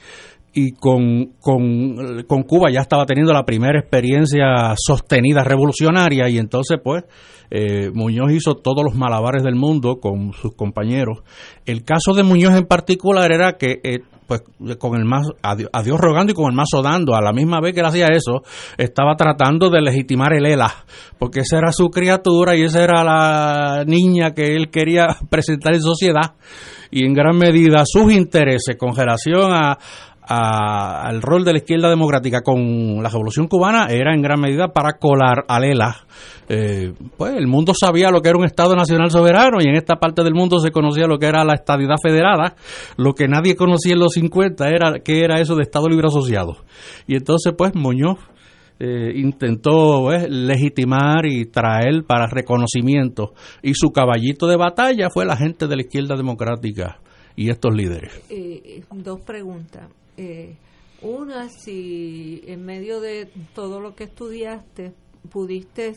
y con, con, con, Cuba ya estaba teniendo la primera experiencia sostenida revolucionaria y entonces pues eh, Muñoz hizo todos los malabares del mundo con sus compañeros. El caso de Muñoz en particular era que eh, pues con el más a Dios, rogando y con el mazo dando, a la misma vez que él hacía eso, estaba tratando de legitimar el ELA, porque esa era su criatura y esa era la niña que él quería presentar en sociedad y en gran medida sus intereses con relación a, al rol de la izquierda democrática con la revolución cubana era en gran medida para colar a Lela. Eh, pues el mundo sabía lo que era un Estado nacional soberano y en esta parte del mundo se conocía lo que era la estadidad federada. Lo que nadie conocía en los 50 era que era eso de Estado libre asociado. Y entonces, pues Muñoz eh, intentó pues, legitimar y traer para reconocimiento. Y su caballito de batalla fue la gente de la izquierda democrática y estos líderes. Eh, dos preguntas. Eh, una, si en medio de todo lo que estudiaste pudiste,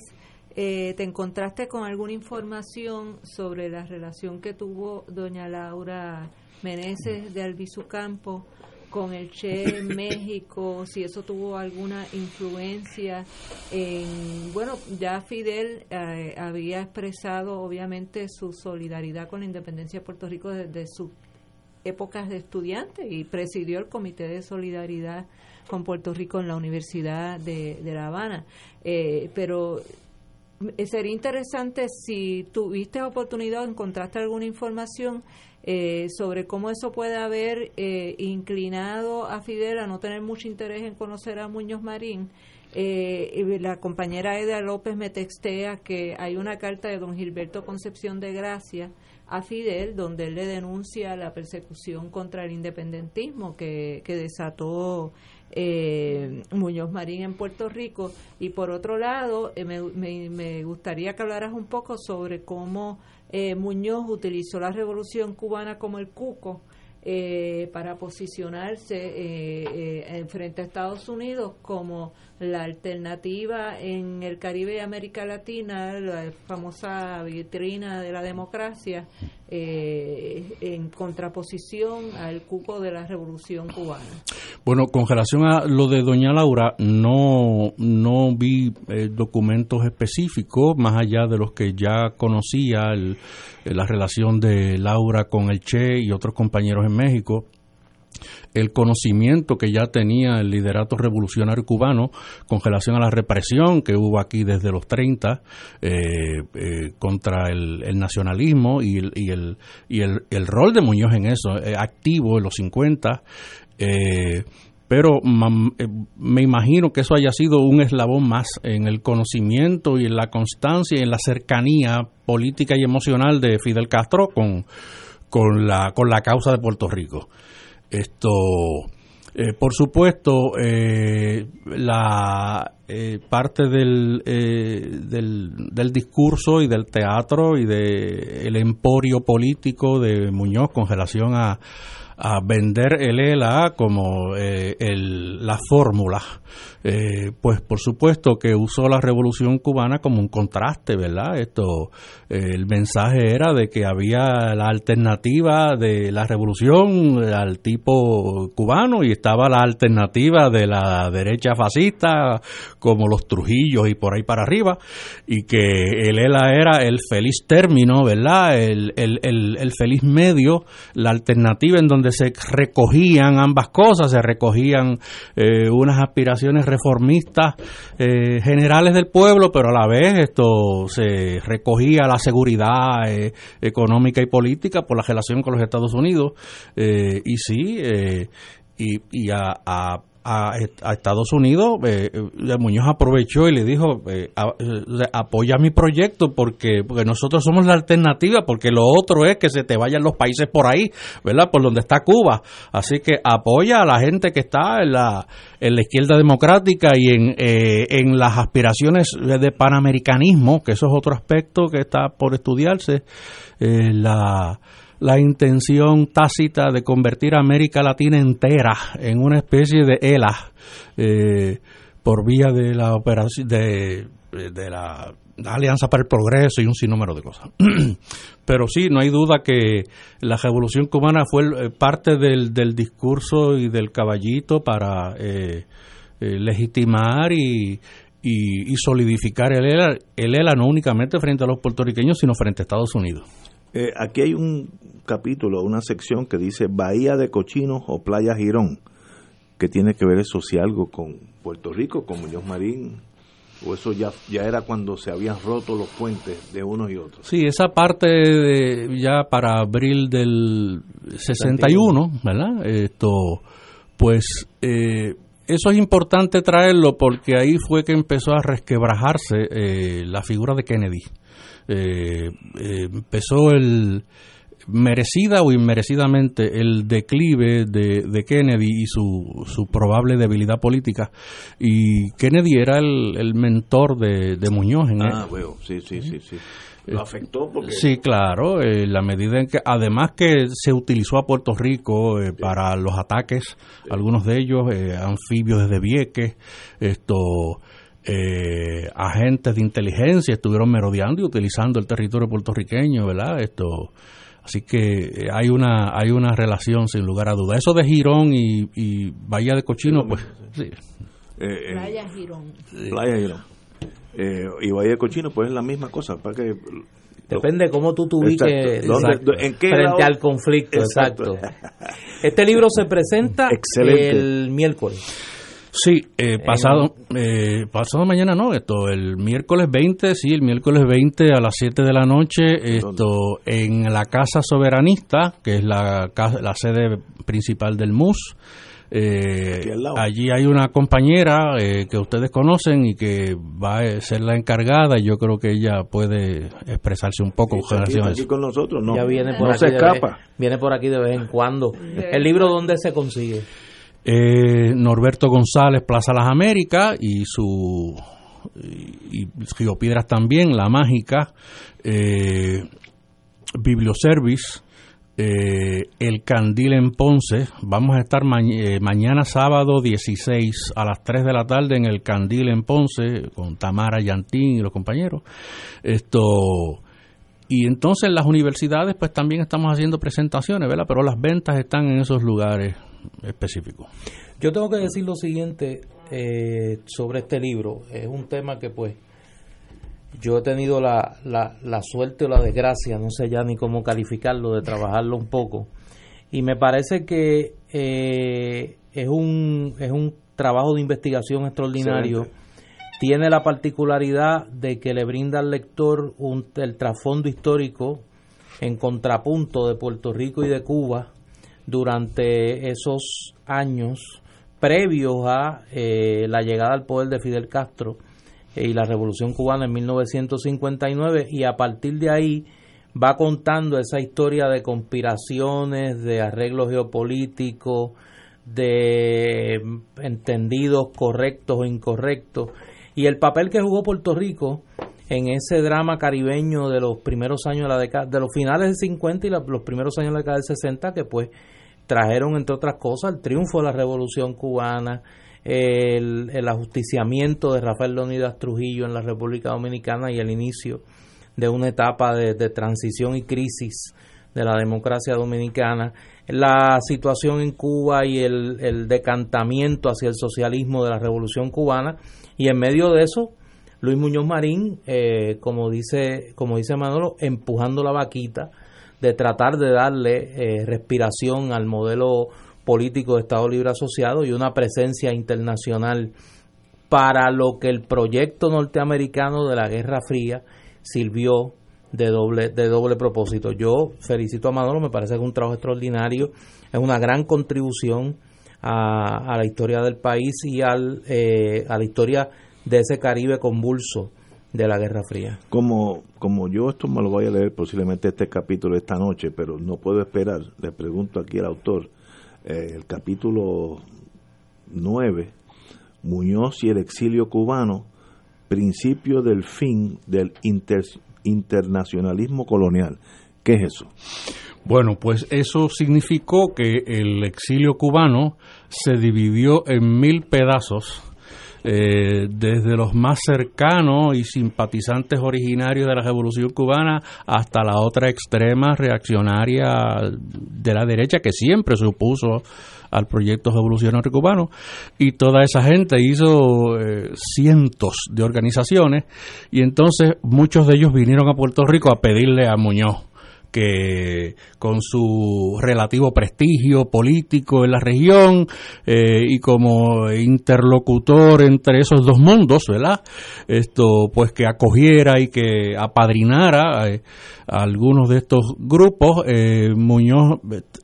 eh, te encontraste con alguna información sobre la relación que tuvo doña Laura Meneses de Albizucampo con el Che en México, si eso tuvo alguna influencia en, bueno, ya Fidel eh, había expresado obviamente su solidaridad con la independencia de Puerto Rico desde su épocas de estudiante y presidió el Comité de Solidaridad con Puerto Rico en la Universidad de, La Habana. Eh, pero eh, sería interesante si tuviste oportunidad, encontraste alguna información eh, sobre cómo eso puede haber inclinado a Fidel a no tener mucho interés en conocer a Muñoz Marín. la compañera Eda López me textea que hay una carta de don Gilberto Concepción de Gracia a Fidel, donde él le denuncia la persecución contra el independentismo que, desató eh, Muñoz Marín en Puerto Rico. Y por otro lado, eh, me, gustaría que hablaras un poco sobre cómo eh, Muñoz utilizó la revolución cubana como el cuco eh, para posicionarse eh, eh, frente a Estados Unidos como la alternativa en el Caribe y América Latina, la famosa vitrina de la democracia, eh, en contraposición al cuco de la revolución cubana. Bueno, con relación a lo de doña Laura, no, no vi eh, documentos específicos, más allá de los que ya conocía, el, la relación de Laura con el Che y otros compañeros en México el conocimiento que ya tenía el liderato revolucionario cubano con relación a la represión que hubo aquí desde los 30 eh, eh, contra el, nacionalismo y, el, y, el, y el, el, rol de Muñoz en eso, eh, activo en los 50. Pero me imagino que eso haya sido un eslabón más en el conocimiento y en la constancia y en la cercanía política y emocional de Fidel Castro con, con, la, con la causa de Puerto Rico. Esto, eh, por supuesto, eh, la eh, parte del, del, del, discurso y del teatro y del el emporio político de Muñoz con relación a, a vender el ELA como el, la fórmula eh, pues por supuesto que usó la revolución cubana como un contraste, ¿verdad? Esto, eh, el mensaje era de que había la alternativa de la revolución al tipo cubano y estaba la alternativa de la derecha fascista, como los Trujillos y por ahí para arriba, y que el ELA era el feliz término, ¿verdad? El, el, el, el feliz medio, la alternativa en donde se recogían ambas cosas, se recogían eh, unas aspiraciones reformistas eh, generales del pueblo, pero a la vez esto se recogía la seguridad eh, económica y política por la relación con los Estados Unidos. Eh, y sí, y, y a a, Estados Unidos, eh, eh, Muñoz aprovechó y le dijo, eh, apoya mi proyecto porque, porque nosotros somos la alternativa, porque lo otro es que se te vayan los países por ahí, ¿verdad? Por donde está Cuba. Así que apoya a la gente que está en la, en la izquierda democrática y en, en las aspiraciones de panamericanismo, que eso es otro aspecto que está por estudiarse. la la intención tácita de convertir a América Latina entera en una especie de ELA eh, por vía de la operación la Alianza para el Progreso y un sinnúmero de cosas. Pero sí, no hay duda que la revolución cubana fue eh, parte del, del discurso y del caballito para eh, legitimar y, y, solidificar el ELA, el ELA no únicamente frente a los puertorriqueños, sino frente a Estados Unidos. Aquí hay un capítulo, una sección que dice Bahía de Cochinos o Playa Girón, que tiene que ver eso si algo con Puerto Rico, con Muñoz Marín, o eso ya, ya era cuando se habían roto los puentes de unos y otros. Sí, esa parte de, ya para abril del 61, ¿verdad? Esto, pues eh, eso es importante traerlo porque ahí fue que empezó a resquebrajarse eh, la figura de Kennedy. Eh, empezó el merecida o inmerecidamente el declive de, Kennedy y su, su, probable debilidad política. Y Kennedy era el, mentor de, Muñoz en Ah, veo, sí, sí, sí, sí. Lo eh, afectó porque... Sí, claro, eh, la medida en que, además que se utilizó a Puerto Rico eh, para los ataques, algunos de ellos anfibios desde Vieques, esto... agentes de inteligencia estuvieron merodeando y utilizando el territorio puertorriqueño, ¿verdad? Esto Así que eh, hay una hay una relación sin lugar a duda. Eso de Girón y, y Bahía de Cochino, pues sí. Eh, eh, Playa Girón. Playa Girón. y Bahía de Cochino, pues es la misma cosa. Para que Depende de cómo tú te ubiques frente al conflicto. Exacto. Este libro se presenta el miércoles. Sí, eh, pasado, eh, pasado mañana no, esto, el miércoles 20, sí, el miércoles 20 a las 7 de la noche, esto, en la Casa Soberanista, que es la, la sede principal del MUS. Eh, allí hay una compañera eh, que ustedes conocen y que va a ser la encargada y yo creo que ella puede expresarse un poco eso. con nosotros, no, ya viene por se escapa. viene por aquí de vez en cuando. ¿El libro dónde se consigue? Eh, Norberto González Plaza Las Américas y su y, Río Piedras también, La Mágica, eh, Biblioservice, eh, el Candil en Ponce. Vamos a estar eh, mañana sábado 16 a las 3 de la tarde en el Candil en Ponce con Tamara Yantín y los compañeros. Esto y entonces en las universidades pues también estamos haciendo presentaciones, ¿verdad? Pero las ventas están en esos lugares específicos. Yo tengo que decir lo siguiente eh, sobre este libro. Es un tema que pues yo he tenido la, la, suerte o la desgracia, no sé ya ni cómo calificarlo, de trabajarlo un poco. Y me parece que eh, es, un, es un trabajo de investigación extraordinario. Tiene la particularidad de que le brinda al lector un, el trasfondo histórico en contrapunto de Puerto Rico y de Cuba durante esos años previos a eh, la llegada al poder de Fidel Castro eh, y la Revolución Cubana en 1959 y a partir de ahí va contando esa historia de conspiraciones, de arreglos geopolíticos, de entendidos correctos o incorrectos. Y el papel que jugó Puerto Rico en ese drama caribeño de los primeros años de la década, de los finales del 50 y los primeros años de la década del 60 que pues trajeron entre otras cosas el triunfo de la Revolución Cubana, el, el ajusticiamiento de Rafael Leonidas Trujillo en la República Dominicana y el inicio de una etapa de, transición y crisis de la democracia dominicana, la situación en Cuba y el, decantamiento hacia el socialismo de la Revolución Cubana, y en medio de eso, Luis Muñoz Marín, eh, como dice como dice Manolo, empujando la vaquita de tratar de darle eh, respiración al modelo político de Estado Libre Asociado y una presencia internacional para lo que el proyecto norteamericano de la Guerra Fría sirvió de doble, de doble propósito. Yo felicito a Manolo, me parece que es un trabajo extraordinario, es una gran contribución a, la historia del país y al, eh, a la historia de ese Caribe convulso de la Guerra Fría. Como, como yo esto me lo voy a leer posiblemente este capítulo esta noche, pero no puedo esperar, le pregunto aquí al autor, eh, el capítulo 9, Muñoz y el exilio cubano, principio del fin del internacionalismo colonial. ¿Qué es eso? Bueno, pues eso significó que el exilio cubano se dividió en mil pedazos eh, desde los más cercanos y simpatizantes originarios de la Revolución Cubana hasta la otra extrema reaccionaria de la derecha que siempre se opuso al proyecto revolucionario cubano. Y toda esa gente hizo eh, cientos de organizaciones y entonces muchos de ellos vinieron a Puerto Rico a pedirle a Muñoz que con su relativo prestigio político en la región eh, y como interlocutor entre esos dos mundos, ¿verdad? Esto, pues que acogiera y que apadrinara eh, a algunos de estos grupos. Eh, Muñoz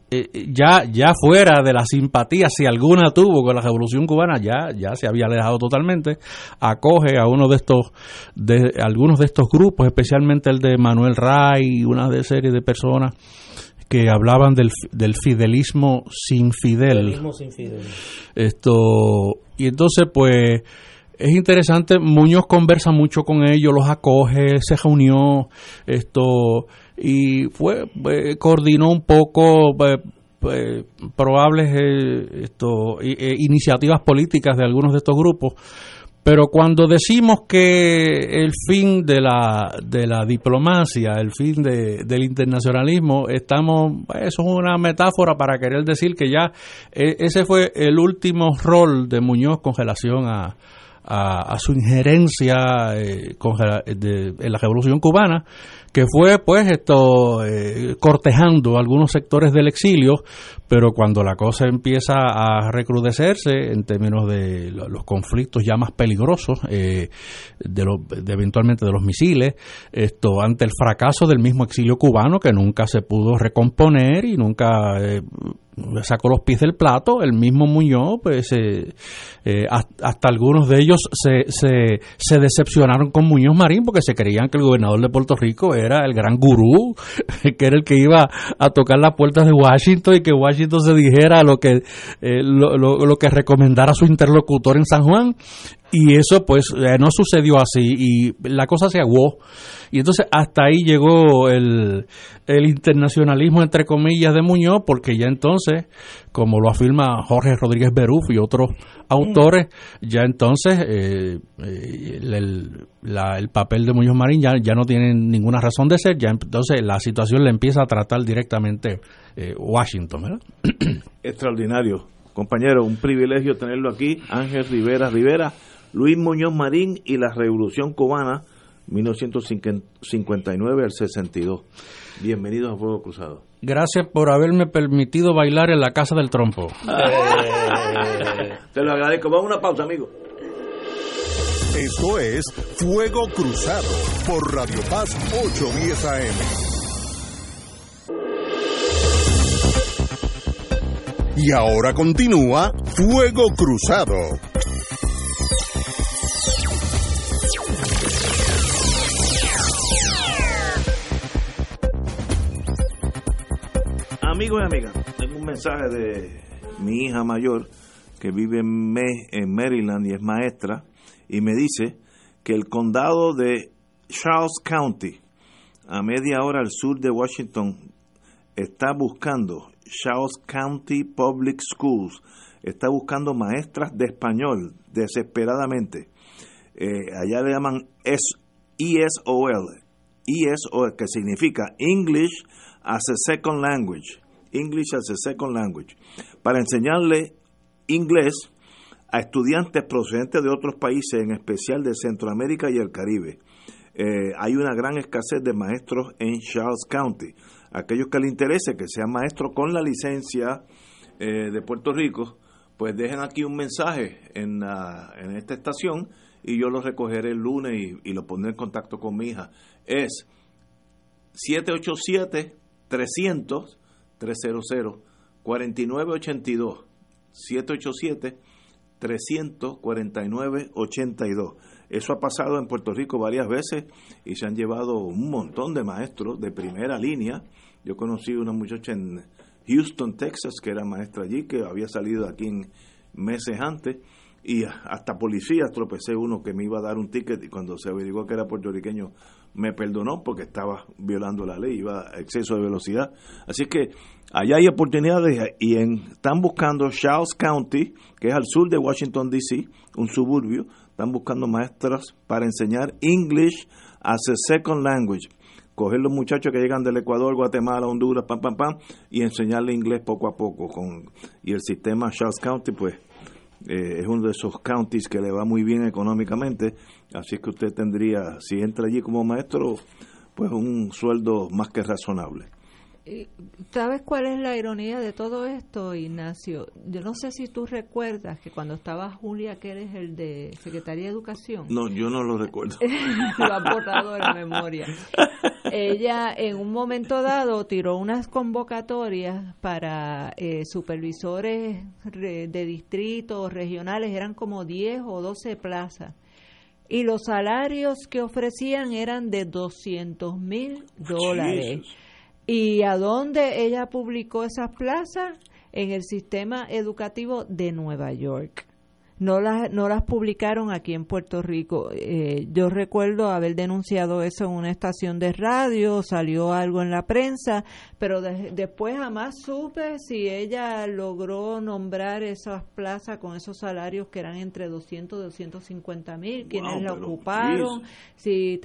eh, ya, ya fuera de la simpatía, si alguna tuvo con la Revolución Cubana, ya, ya se había alejado totalmente, acoge a uno de estos, de algunos de estos grupos, especialmente el de Manuel Ray una de serie de personas que hablaban del, del fidelismo sin fidel. sin fidel. Esto, y entonces pues es interesante, Muñoz conversa mucho con ellos, los acoge, se reunió, esto, y fue eh, coordinó un poco eh, eh, probables esto, iniciativas políticas de algunos de estos grupos. Pero cuando decimos que el fin de la, de la diplomacia, el fin de, del internacionalismo, estamos, eso es una metáfora para querer decir que ya ese fue el último rol de Muñoz con relación a, a, su injerencia en la revolución cubana que fue pues esto eh, cortejando algunos sectores del exilio, pero cuando la cosa empieza a recrudecerse en términos de los conflictos ya más peligrosos, eh, de, de, eventualmente de los misiles, esto ante el fracaso del mismo exilio cubano que nunca se pudo recomponer y nunca eh, sacó los pies del plato, el mismo Muñoz, pues eh, eh, hasta algunos de ellos se, se, se, decepcionaron con Muñoz Marín porque se creían que el gobernador de Puerto Rico era el gran gurú, que era el que iba a tocar las puertas de Washington y que Washington se dijera lo que, eh, lo, lo, que recomendara su interlocutor en San Juan. Y eso pues eh, no sucedió así y la cosa se aguó. Y entonces hasta ahí llegó el, el, internacionalismo entre comillas de Muñoz porque ya entonces, como lo afirma Jorge Rodríguez Beruf y otros autores, ya entonces eh, eh, el, el, papel de Muñoz Marín ya, ya no tiene ninguna razón de ser, ya entonces la situación le empieza a tratar directamente Washington. ¿verdad? Extraordinario. Compañero, un privilegio tenerlo aquí, Ángel Rivera Rivera Luis Muñoz Marín y la Revolución Cubana, 1959 al 62. Bienvenidos a Fuego Cruzado. Gracias por haberme permitido bailar en la Casa del Trompo. te lo agradezco. Vamos a una pausa, amigo. Esto es Fuego Cruzado por Radio Paz 810 AM. Y ahora continúa Fuego Cruzado. Amigos y amigas, tengo un mensaje de mi hija mayor que vive en, Maryland y es maestra y me dice que el condado de Charles County, a media hora al sur de Washington, está buscando, Charles County Public Schools, está buscando maestras de español desesperadamente. Eh, allá le llaman ESOL, ESOL, que significa English as a Second Language. English as a Second Language, para enseñarle inglés a estudiantes procedentes de otros países, en especial de Centroamérica y el Caribe. Eh, hay una gran escasez de maestros en Charles County. Aquellos que les interese que sean maestros con la licencia eh, de Puerto Rico, pues dejen aquí un mensaje en, en esta estación y yo lo recogeré el lunes y, y lo pondré en contacto con mi hija. Es 787 300 300 4982 787 349 82. Eso ha pasado en Puerto Rico varias veces y se han llevado un montón de maestros de primera línea. Yo conocí una muchacha en Houston, Texas, que era maestra allí, que había salido aquí en meses antes y hasta policías tropecé uno que me iba a dar un ticket y cuando se averiguó que era puertorriqueño me perdonó porque estaba violando la ley, iba a exceso de velocidad. Así que allá hay oportunidades y están buscando Charles County, que es al sur de Washington, D.C., un suburbio, están buscando maestras para enseñar English as a second language. Coger los muchachos que llegan del Ecuador, Guatemala, Honduras, pam, pam, pam, y enseñarle inglés poco a poco. Con, y el sistema Charles County, pues, eh, es uno de esos counties que le va muy bien económicamente, así que usted tendría, si entra allí como maestro, pues un sueldo más que razonable. ¿Sabes cuál es la ironía de todo esto, Ignacio? Yo no sé si tú recuerdas que cuando estaba Julia, que eres el de Secretaría de Educación. No, yo no lo recuerdo. lo ha borrado de memoria. Ella en un momento dado tiró unas convocatorias para eh, supervisores de distritos regionales, eran como 10 o 12 plazas. Y los salarios que ofrecían eran de 200 mil dólares. ¿Y a dónde ella publicó esas plazas? En el sistema educativo de Nueva York no las, no las publicaron aquí en Puerto Rico. Eh, yo recuerdo haber denunciado eso en una estación de radio, salió algo en la prensa, pero después jamás supe si ella logró nombrar esas plazas con esos salarios que eran entre 200 y 250 mil, quienes la ocuparon, si,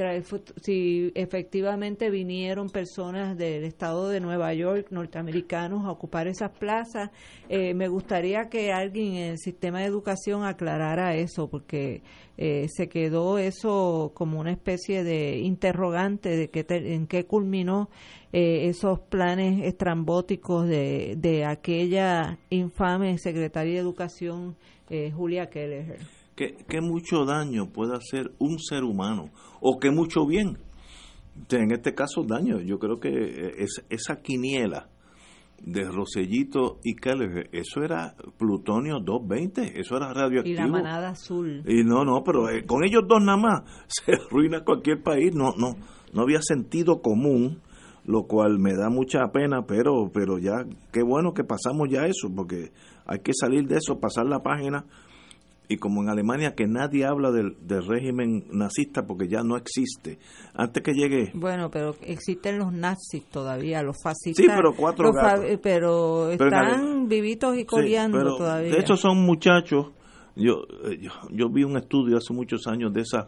si efectivamente vinieron personas del estado de Nueva York, norteamericanos, a ocupar esas plazas. Eh, me gustaría que alguien en el sistema de educación aclarara eso, porque eh, se quedó eso como una especie de interrogante de que en qué culminó eh, esos planes estrambóticos de, de aquella infame secretaria de Educación, eh, Julia Keller. ¿Qué, ¿Qué mucho daño puede hacer un ser humano? ¿O qué mucho bien? En este caso, daño. Yo creo que es, esa quiniela de Rosellito y Keller, eso era plutonio 220, eso era radioactivo. Y la manada azul. Y no, no, pero eh, con ellos dos nada más se arruina cualquier país, no, no, no había sentido común, lo cual me da mucha pena, pero, pero ya, qué bueno que pasamos ya eso, porque hay que salir de eso, pasar la página y como en Alemania que nadie habla del, del, régimen nazista porque ya no existe. Antes que llegue... Bueno, pero existen los nazis todavía, los fascistas. Sí, pero cuatro gatos. pero están vivitos y coleando todavía. De hecho son muchachos, yo, eh, yo, yo, vi un estudio hace muchos años de esa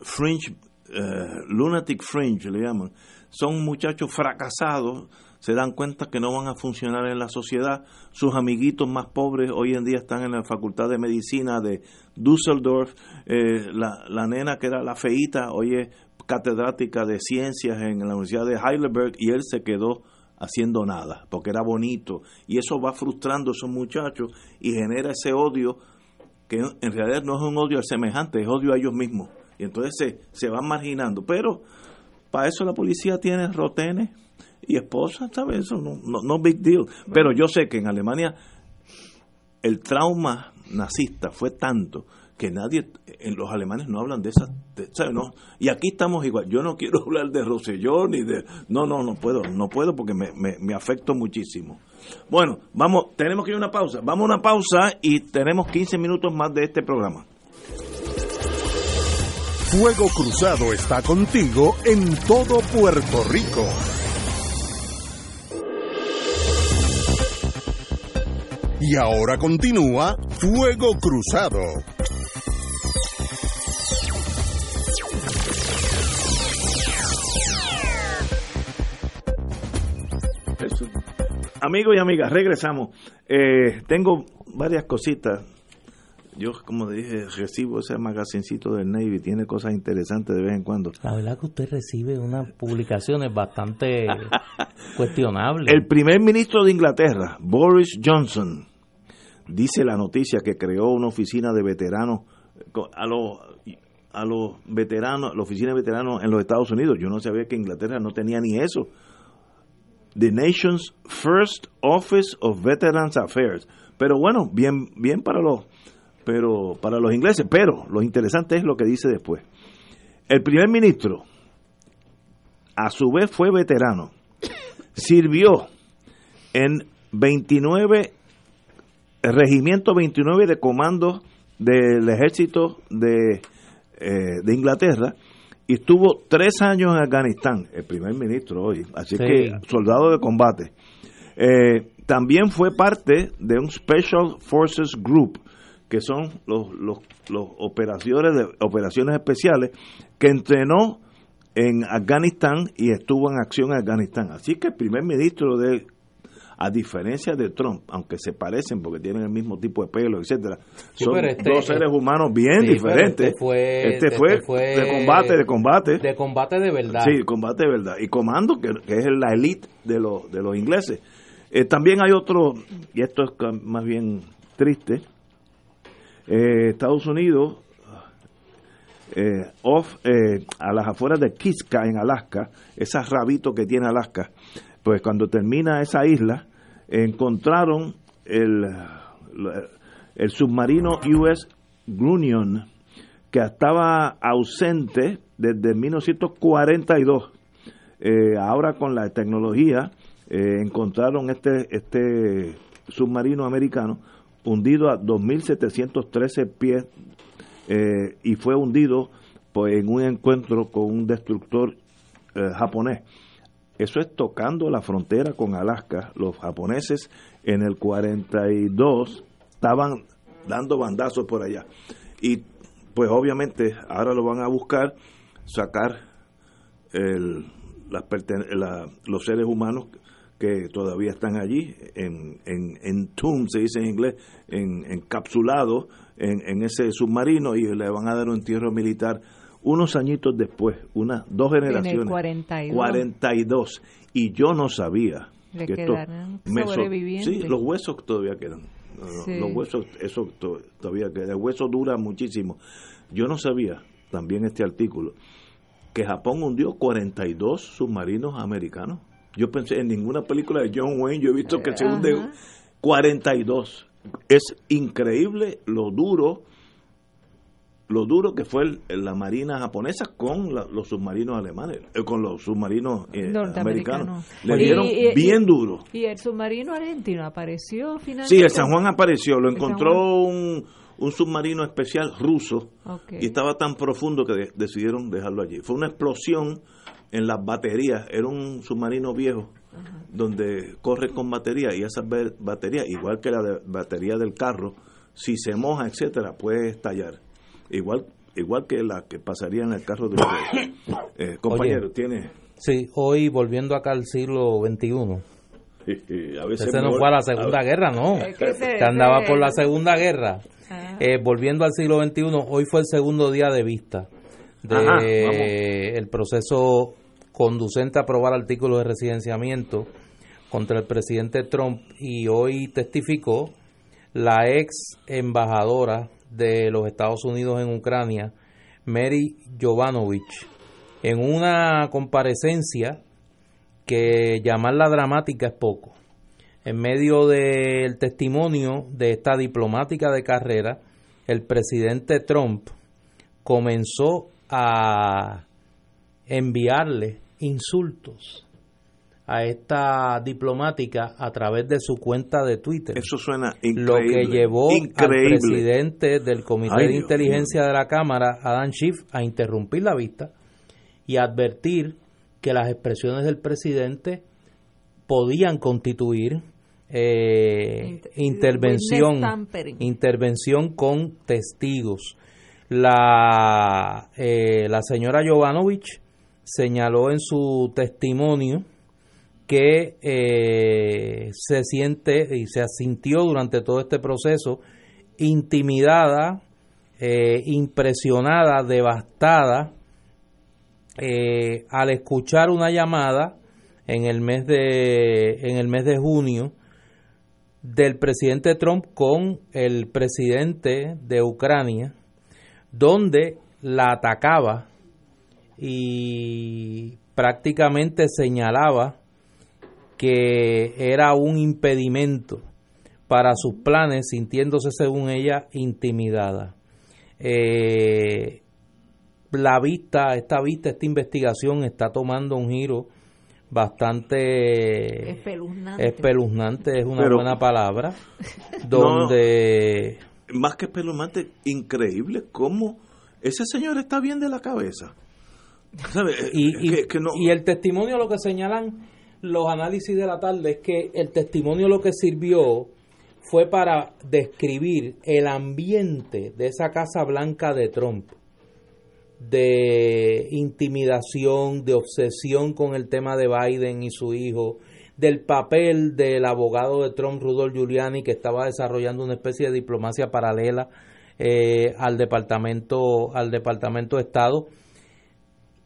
fringe, eh, lunatic fringe le llaman, son muchachos fracasados se dan cuenta que no van a funcionar en la sociedad. Sus amiguitos más pobres hoy en día están en la Facultad de Medicina de Düsseldorf. Eh, la, la, nena que era la feíta hoy es catedrática de ciencias en la Universidad de Heidelberg y él se quedó haciendo nada porque era bonito. Y eso va frustrando a esos muchachos y genera ese odio que en realidad no es un odio al semejante, es odio a ellos mismos. Y entonces se, se van marginando. Pero para eso la policía tiene rotenes y esposa, ¿sabes? Eso no, no, big deal. Pero yo sé que en Alemania el trauma nazista fue tanto que nadie, en los alemanes no hablan de esas, ¿sabes? No, y aquí estamos igual. Yo no quiero hablar de Rosselló ni de, no, no, no puedo, no puedo porque me, me, me afecto muchísimo. Bueno, vamos, tenemos que ir a una pausa. Vamos a una pausa y tenemos 15 minutos más de este programa. Fuego Cruzado está contigo en todo Puerto Rico. Y ahora continúa Fuego Cruzado. Amigos y amigas, regresamos. Eh, tengo varias cositas. Yo, como dije, recibo ese magazincito del Navy, tiene cosas interesantes de vez en cuando. La verdad que usted recibe unas publicaciones bastante cuestionables. El primer ministro de Inglaterra, Boris Johnson, dice la noticia que creó una oficina de veteranos a los a los veteranos, la oficina de veteranos en los Estados Unidos. Yo no sabía que Inglaterra no tenía ni eso. The nation's first office of Veterans Affairs. Pero bueno, bien bien para los pero para los ingleses, pero lo interesante es lo que dice después. El primer ministro a su vez fue veterano. Sirvió en 29 el Regimiento 29 de Comando del Ejército de, eh, de Inglaterra y estuvo tres años en Afganistán, el primer ministro hoy, así que soldado de combate. Eh, también fue parte de un Special Forces Group, que son los, los, los operaciones, de, operaciones especiales, que entrenó en Afganistán y estuvo en acción en Afganistán. Así que el primer ministro de a diferencia de Trump, aunque se parecen porque tienen el mismo tipo de pelo, etcétera, son este dos seres humanos bien diferentes. Este fue, este, este fue, de combate, de combate. De combate de verdad. Sí, combate de verdad. Y comando, que, es la elite de, los de los ingleses. Eh, también hay otro, y esto es más bien triste, eh, Estados Unidos, eh, off, a las afueras de Kiska, en Alaska, ese rabito que tiene Alaska, pues cuando termina esa isla, encontraron el, el submarino US Grunion, que estaba ausente desde 1942. Eh, ahora con la tecnología eh, encontraron este, este submarino americano hundido a 2.713 pies eh, y fue hundido pues, en un encuentro con un destructor japonés. Eso es tocando la frontera con Alaska. Los japoneses en el 42 estaban dando bandazos por allá. Y pues obviamente ahora lo van a buscar sacar los seres humanos que todavía están allí, en, en, en tomb, se dice en inglés, en, encapsulados en, en ese submarino y le van a dar un entierro militar unos añitos después, unas dos generaciones. En el 42. 42. Y yo no sabía que esto Sí, los huesos todavía quedan. Los huesos, eso todavía queda. El hueso dura muchísimo. Yo no sabía, también este artículo, que Japón hundió 42 submarinos americanos. Yo pensé, en ninguna película de John Wayne yo he visto que se hunde 42. Es increíble lo duro lo duro que fue la marina japonesa con los submarinos alemanes, eh, con los submarinos eh, americanos. Le dieron bien duro. ¿Y el submarino argentino apareció finalmente? Sí, el San Juan apareció, lo encontró un, un submarino especial ruso y estaba tan profundo que de- decidieron dejarlo allí. Fue una explosión en las baterías, era un submarino viejo donde corre con batería y esas ba- baterías, igual que la de- batería del carro, si se moja, etcétera, puede estallar. Igual igual que la que pasaría en el carro de ustedes. Eh, compañero, tiene Sí, hoy volviendo acá al siglo XXI. a veces Ese no fue a la Segunda a- Guerra, no. Es que andaba por la Segunda Guerra. Ah. Eh, volviendo al siglo XXI, hoy fue el segundo día de vista de Ajá, el proceso conducente a aprobar artículos de residenciamiento contra el presidente Trump y hoy testificó la ex embajadora de los Estados Unidos en Ucrania, Mary Jovanovich, en una comparecencia que llamarla dramática es poco. En medio del testimonio de esta diplomática de carrera, el presidente Trump comenzó a enviarle insultos a esta diplomática a través de su cuenta de Twitter. Eso suena lo increíble. que llevó increíble. al presidente del Comité Ay, de Dios Inteligencia de la Cámara, Adam Schiff, a interrumpir la vista y a advertir que las expresiones del presidente podían constituir eh, Inter- intervención intervención con testigos. La, eh, la señora Jovanovich señaló en su testimonio que eh, se siente y se sintió durante todo este proceso intimidada, eh, impresionada, devastada eh, al escuchar una llamada en el mes de en el mes de junio del presidente Trump con el presidente de Ucrania donde la atacaba y prácticamente señalaba que era un impedimento para sus planes, sintiéndose según ella intimidada. Eh, la vista, esta vista, esta investigación está tomando un giro bastante Espeluznante. espeluznante, es una Pero- buena palabra, donde Más que espeluznante, increíble cómo ese señor está bien de la cabeza. ¿Sabe? y, Eh, y- que- que no- y el testimonio lo que señalan los análisis de la tarde es que el testimonio lo que sirvió fue para describir el ambiente de esa Casa Blanca de Trump, de intimidación, de obsesión con el tema de Biden y su hijo, del papel del abogado de Trump, Rudolph Giuliani, que estaba desarrollando una especie de diplomacia paralela eh, al departamento al departamento de Estado.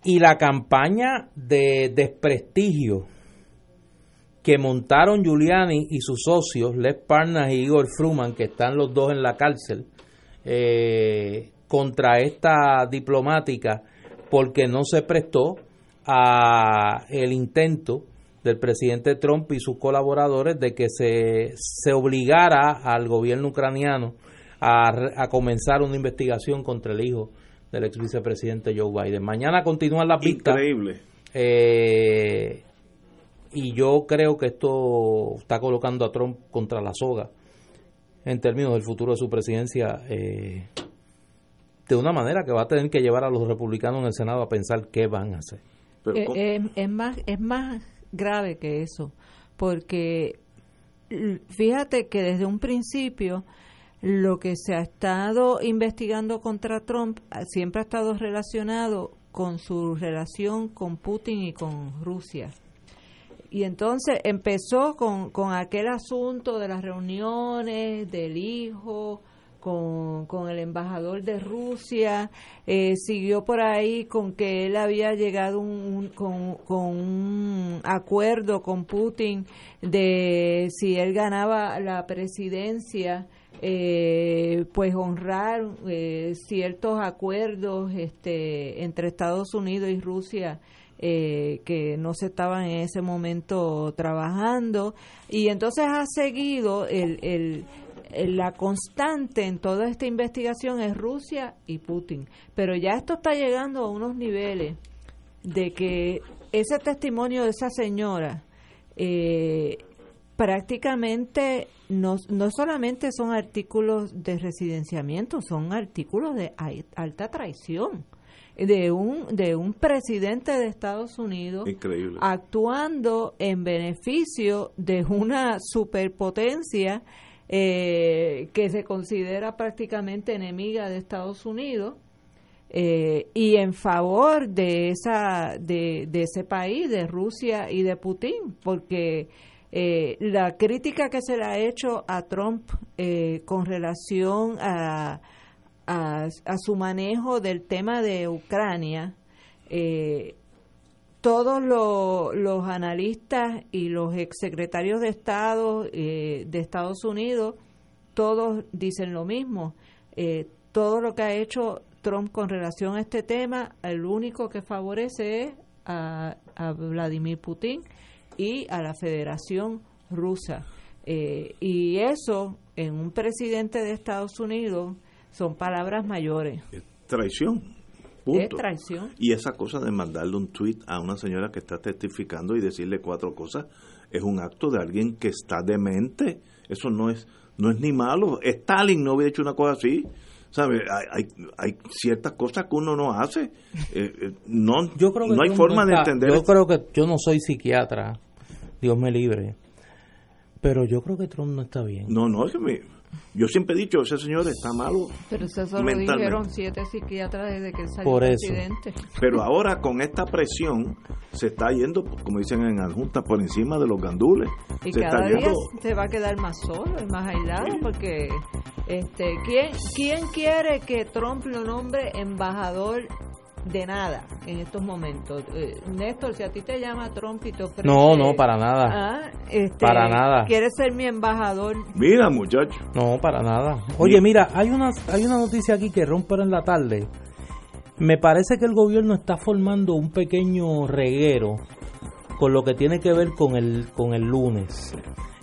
Y la campaña de desprestigio que montaron Giuliani y sus socios, Les Parnas y Igor Fruman, que están los dos en la cárcel, eh, contra esta diplomática, porque no se prestó a el intento del presidente Trump y sus colaboradores de que se, se obligara al gobierno ucraniano a, re- a comenzar una investigación contra el hijo del ex vicepresidente Joe Biden. Mañana continúan las vistas. increíble. Eh, y yo creo que esto está colocando a Trump contra la soga en términos del futuro de su presidencia eh, de una manera que va a tener que llevar a los republicanos en el Senado a pensar qué van a hacer. Pero Eh, eh, es más es más grave que eso porque fíjate que desde un principio lo que se ha estado investigando contra Trump ah, siempre ha estado relacionado con su relación con Putin y con Rusia. Y entonces empezó con, con aquel asunto de las reuniones del hijo, con, con el embajador de Rusia, eh, siguió por ahí con que él había llegado un- un- con, con un acuerdo con Putin de si él ganaba la presidencia, eh, pues honrar eh, ciertos acuerdos este, entre Estados Unidos y Rusia eh, que no se estaban en ese momento trabajando. Y entonces ha seguido el, el, la constante en toda esta investigación es Rusia y Putin. Pero ya esto está llegando a unos niveles de que ese testimonio de esa señora eh, prácticamente no, no solamente son artículos de residenciamiento, son artículos de alta traición de un de un presidente de Estados Unidos actuando en beneficio de una superpotencia eh, que se considera prácticamente enemiga de Estados Unidos eh, y en favor de esa de, de, ese país de Rusia y de Putin porque eh, la crítica que se le ha hecho a Trump con relación a a, su manejo del tema de Ucrania, todos los analistas y los exsecretarios de Estado eh, de Estados Unidos, todos dicen lo mismo. Eh, todo lo que ha hecho Trump con relación a este tema, el único que favorece es a, a Vladimir Putin y a la Federación Rusa. y eso en un presidente de Estados Unidos son palabras mayores. traición. Es traición. Y esa cosa de mandarle un tweet a una señora que está testificando y decirle cuatro cosas es un acto de alguien que está demente. Eso no es no es ni malo. Stalin no hubiera hecho una cosa así. ¿Sabe? Hay, hay, ciertas cosas que uno no hace. Eh, eh, no yo creo que no hay forma de entender. Yo creo que yo no soy psiquiatra. Dios me libre. Pero yo creo que Trump no está bien. No, no, es que me, yo siempre he dicho, ese señor está malo. Pero eso lo dijeron siete psiquiatras desde que salió Por presidente. Pero ahora con esta presión se está yendo, como dicen en adjunta, por encima de los gandules. Y se cada día se va a quedar más solo y más aislado porque este ¿quién, ¿quién quiere que Trump lo nombre embajador de nada en estos momentos. Eh, Néstor, si a ti te llama Trump y te ofrece... No, no, para nada. Ah, este, para nada. ¿Quieres ser mi embajador? Mira, muchacho. No, para nada. Oye, mira, hay una, hay una noticia aquí que rompe en la tarde. Me parece que el gobierno está formando un pequeño reguero con lo que tiene que ver con el, con el lunes.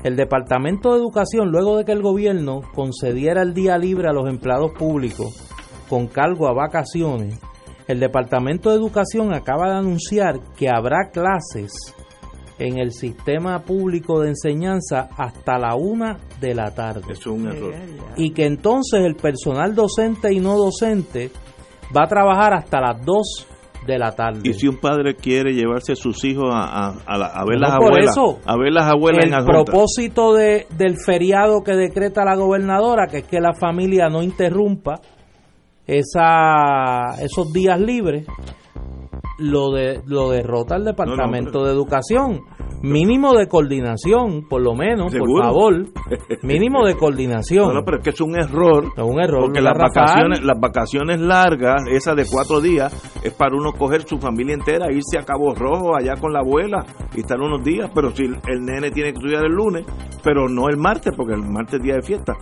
El Departamento de Educación, luego de que el gobierno concediera el día libre a los empleados públicos con cargo a vacaciones, el Departamento de Educación acaba de anunciar que habrá clases en el sistema público de enseñanza hasta la una de la tarde. Eso es un error. Y que entonces el personal docente y no docente va a trabajar hasta las dos de la tarde. Y si un padre quiere llevarse a sus hijos a, ver las abuelas, a ver las abuelas el propósito de, del feriado que decreta la gobernadora, que es que la familia no interrumpa esa, esos días libres, lo, de, lo derrota el Departamento de Educación. Mínimo de coordinación, por lo menos, por favor. Mínimo de coordinación. No, pero es que es un error. Es un error. Porque las vacaciones, las vacaciones largas, esa de cuatro días, es para uno coger su familia entera, irse a Cabo Rojo, allá con la abuela, y estar unos días. Pero si el nene tiene que estudiar el lunes, pero no el martes, porque el martes es día de fiesta.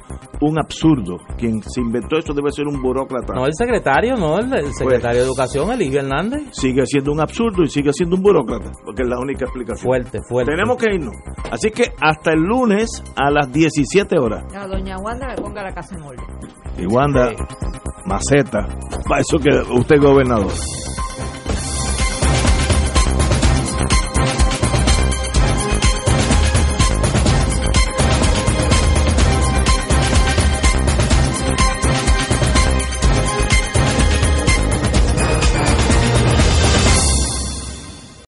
Un absurdo. Quien se inventó eso debe ser un burócrata. No, el secretario, no, el, pues, secretario de Educación, Eligio Hernández. Sigue siendo un absurdo y sigue siendo un burócrata, porque es la única explicación. Fuerte, fuerte. Tenemos que irnos. Así que hasta el lunes a las 17 horas. A doña Wanda me ponga la casa en orden. Y Wanda, maceta, para eso que usted es gobernador.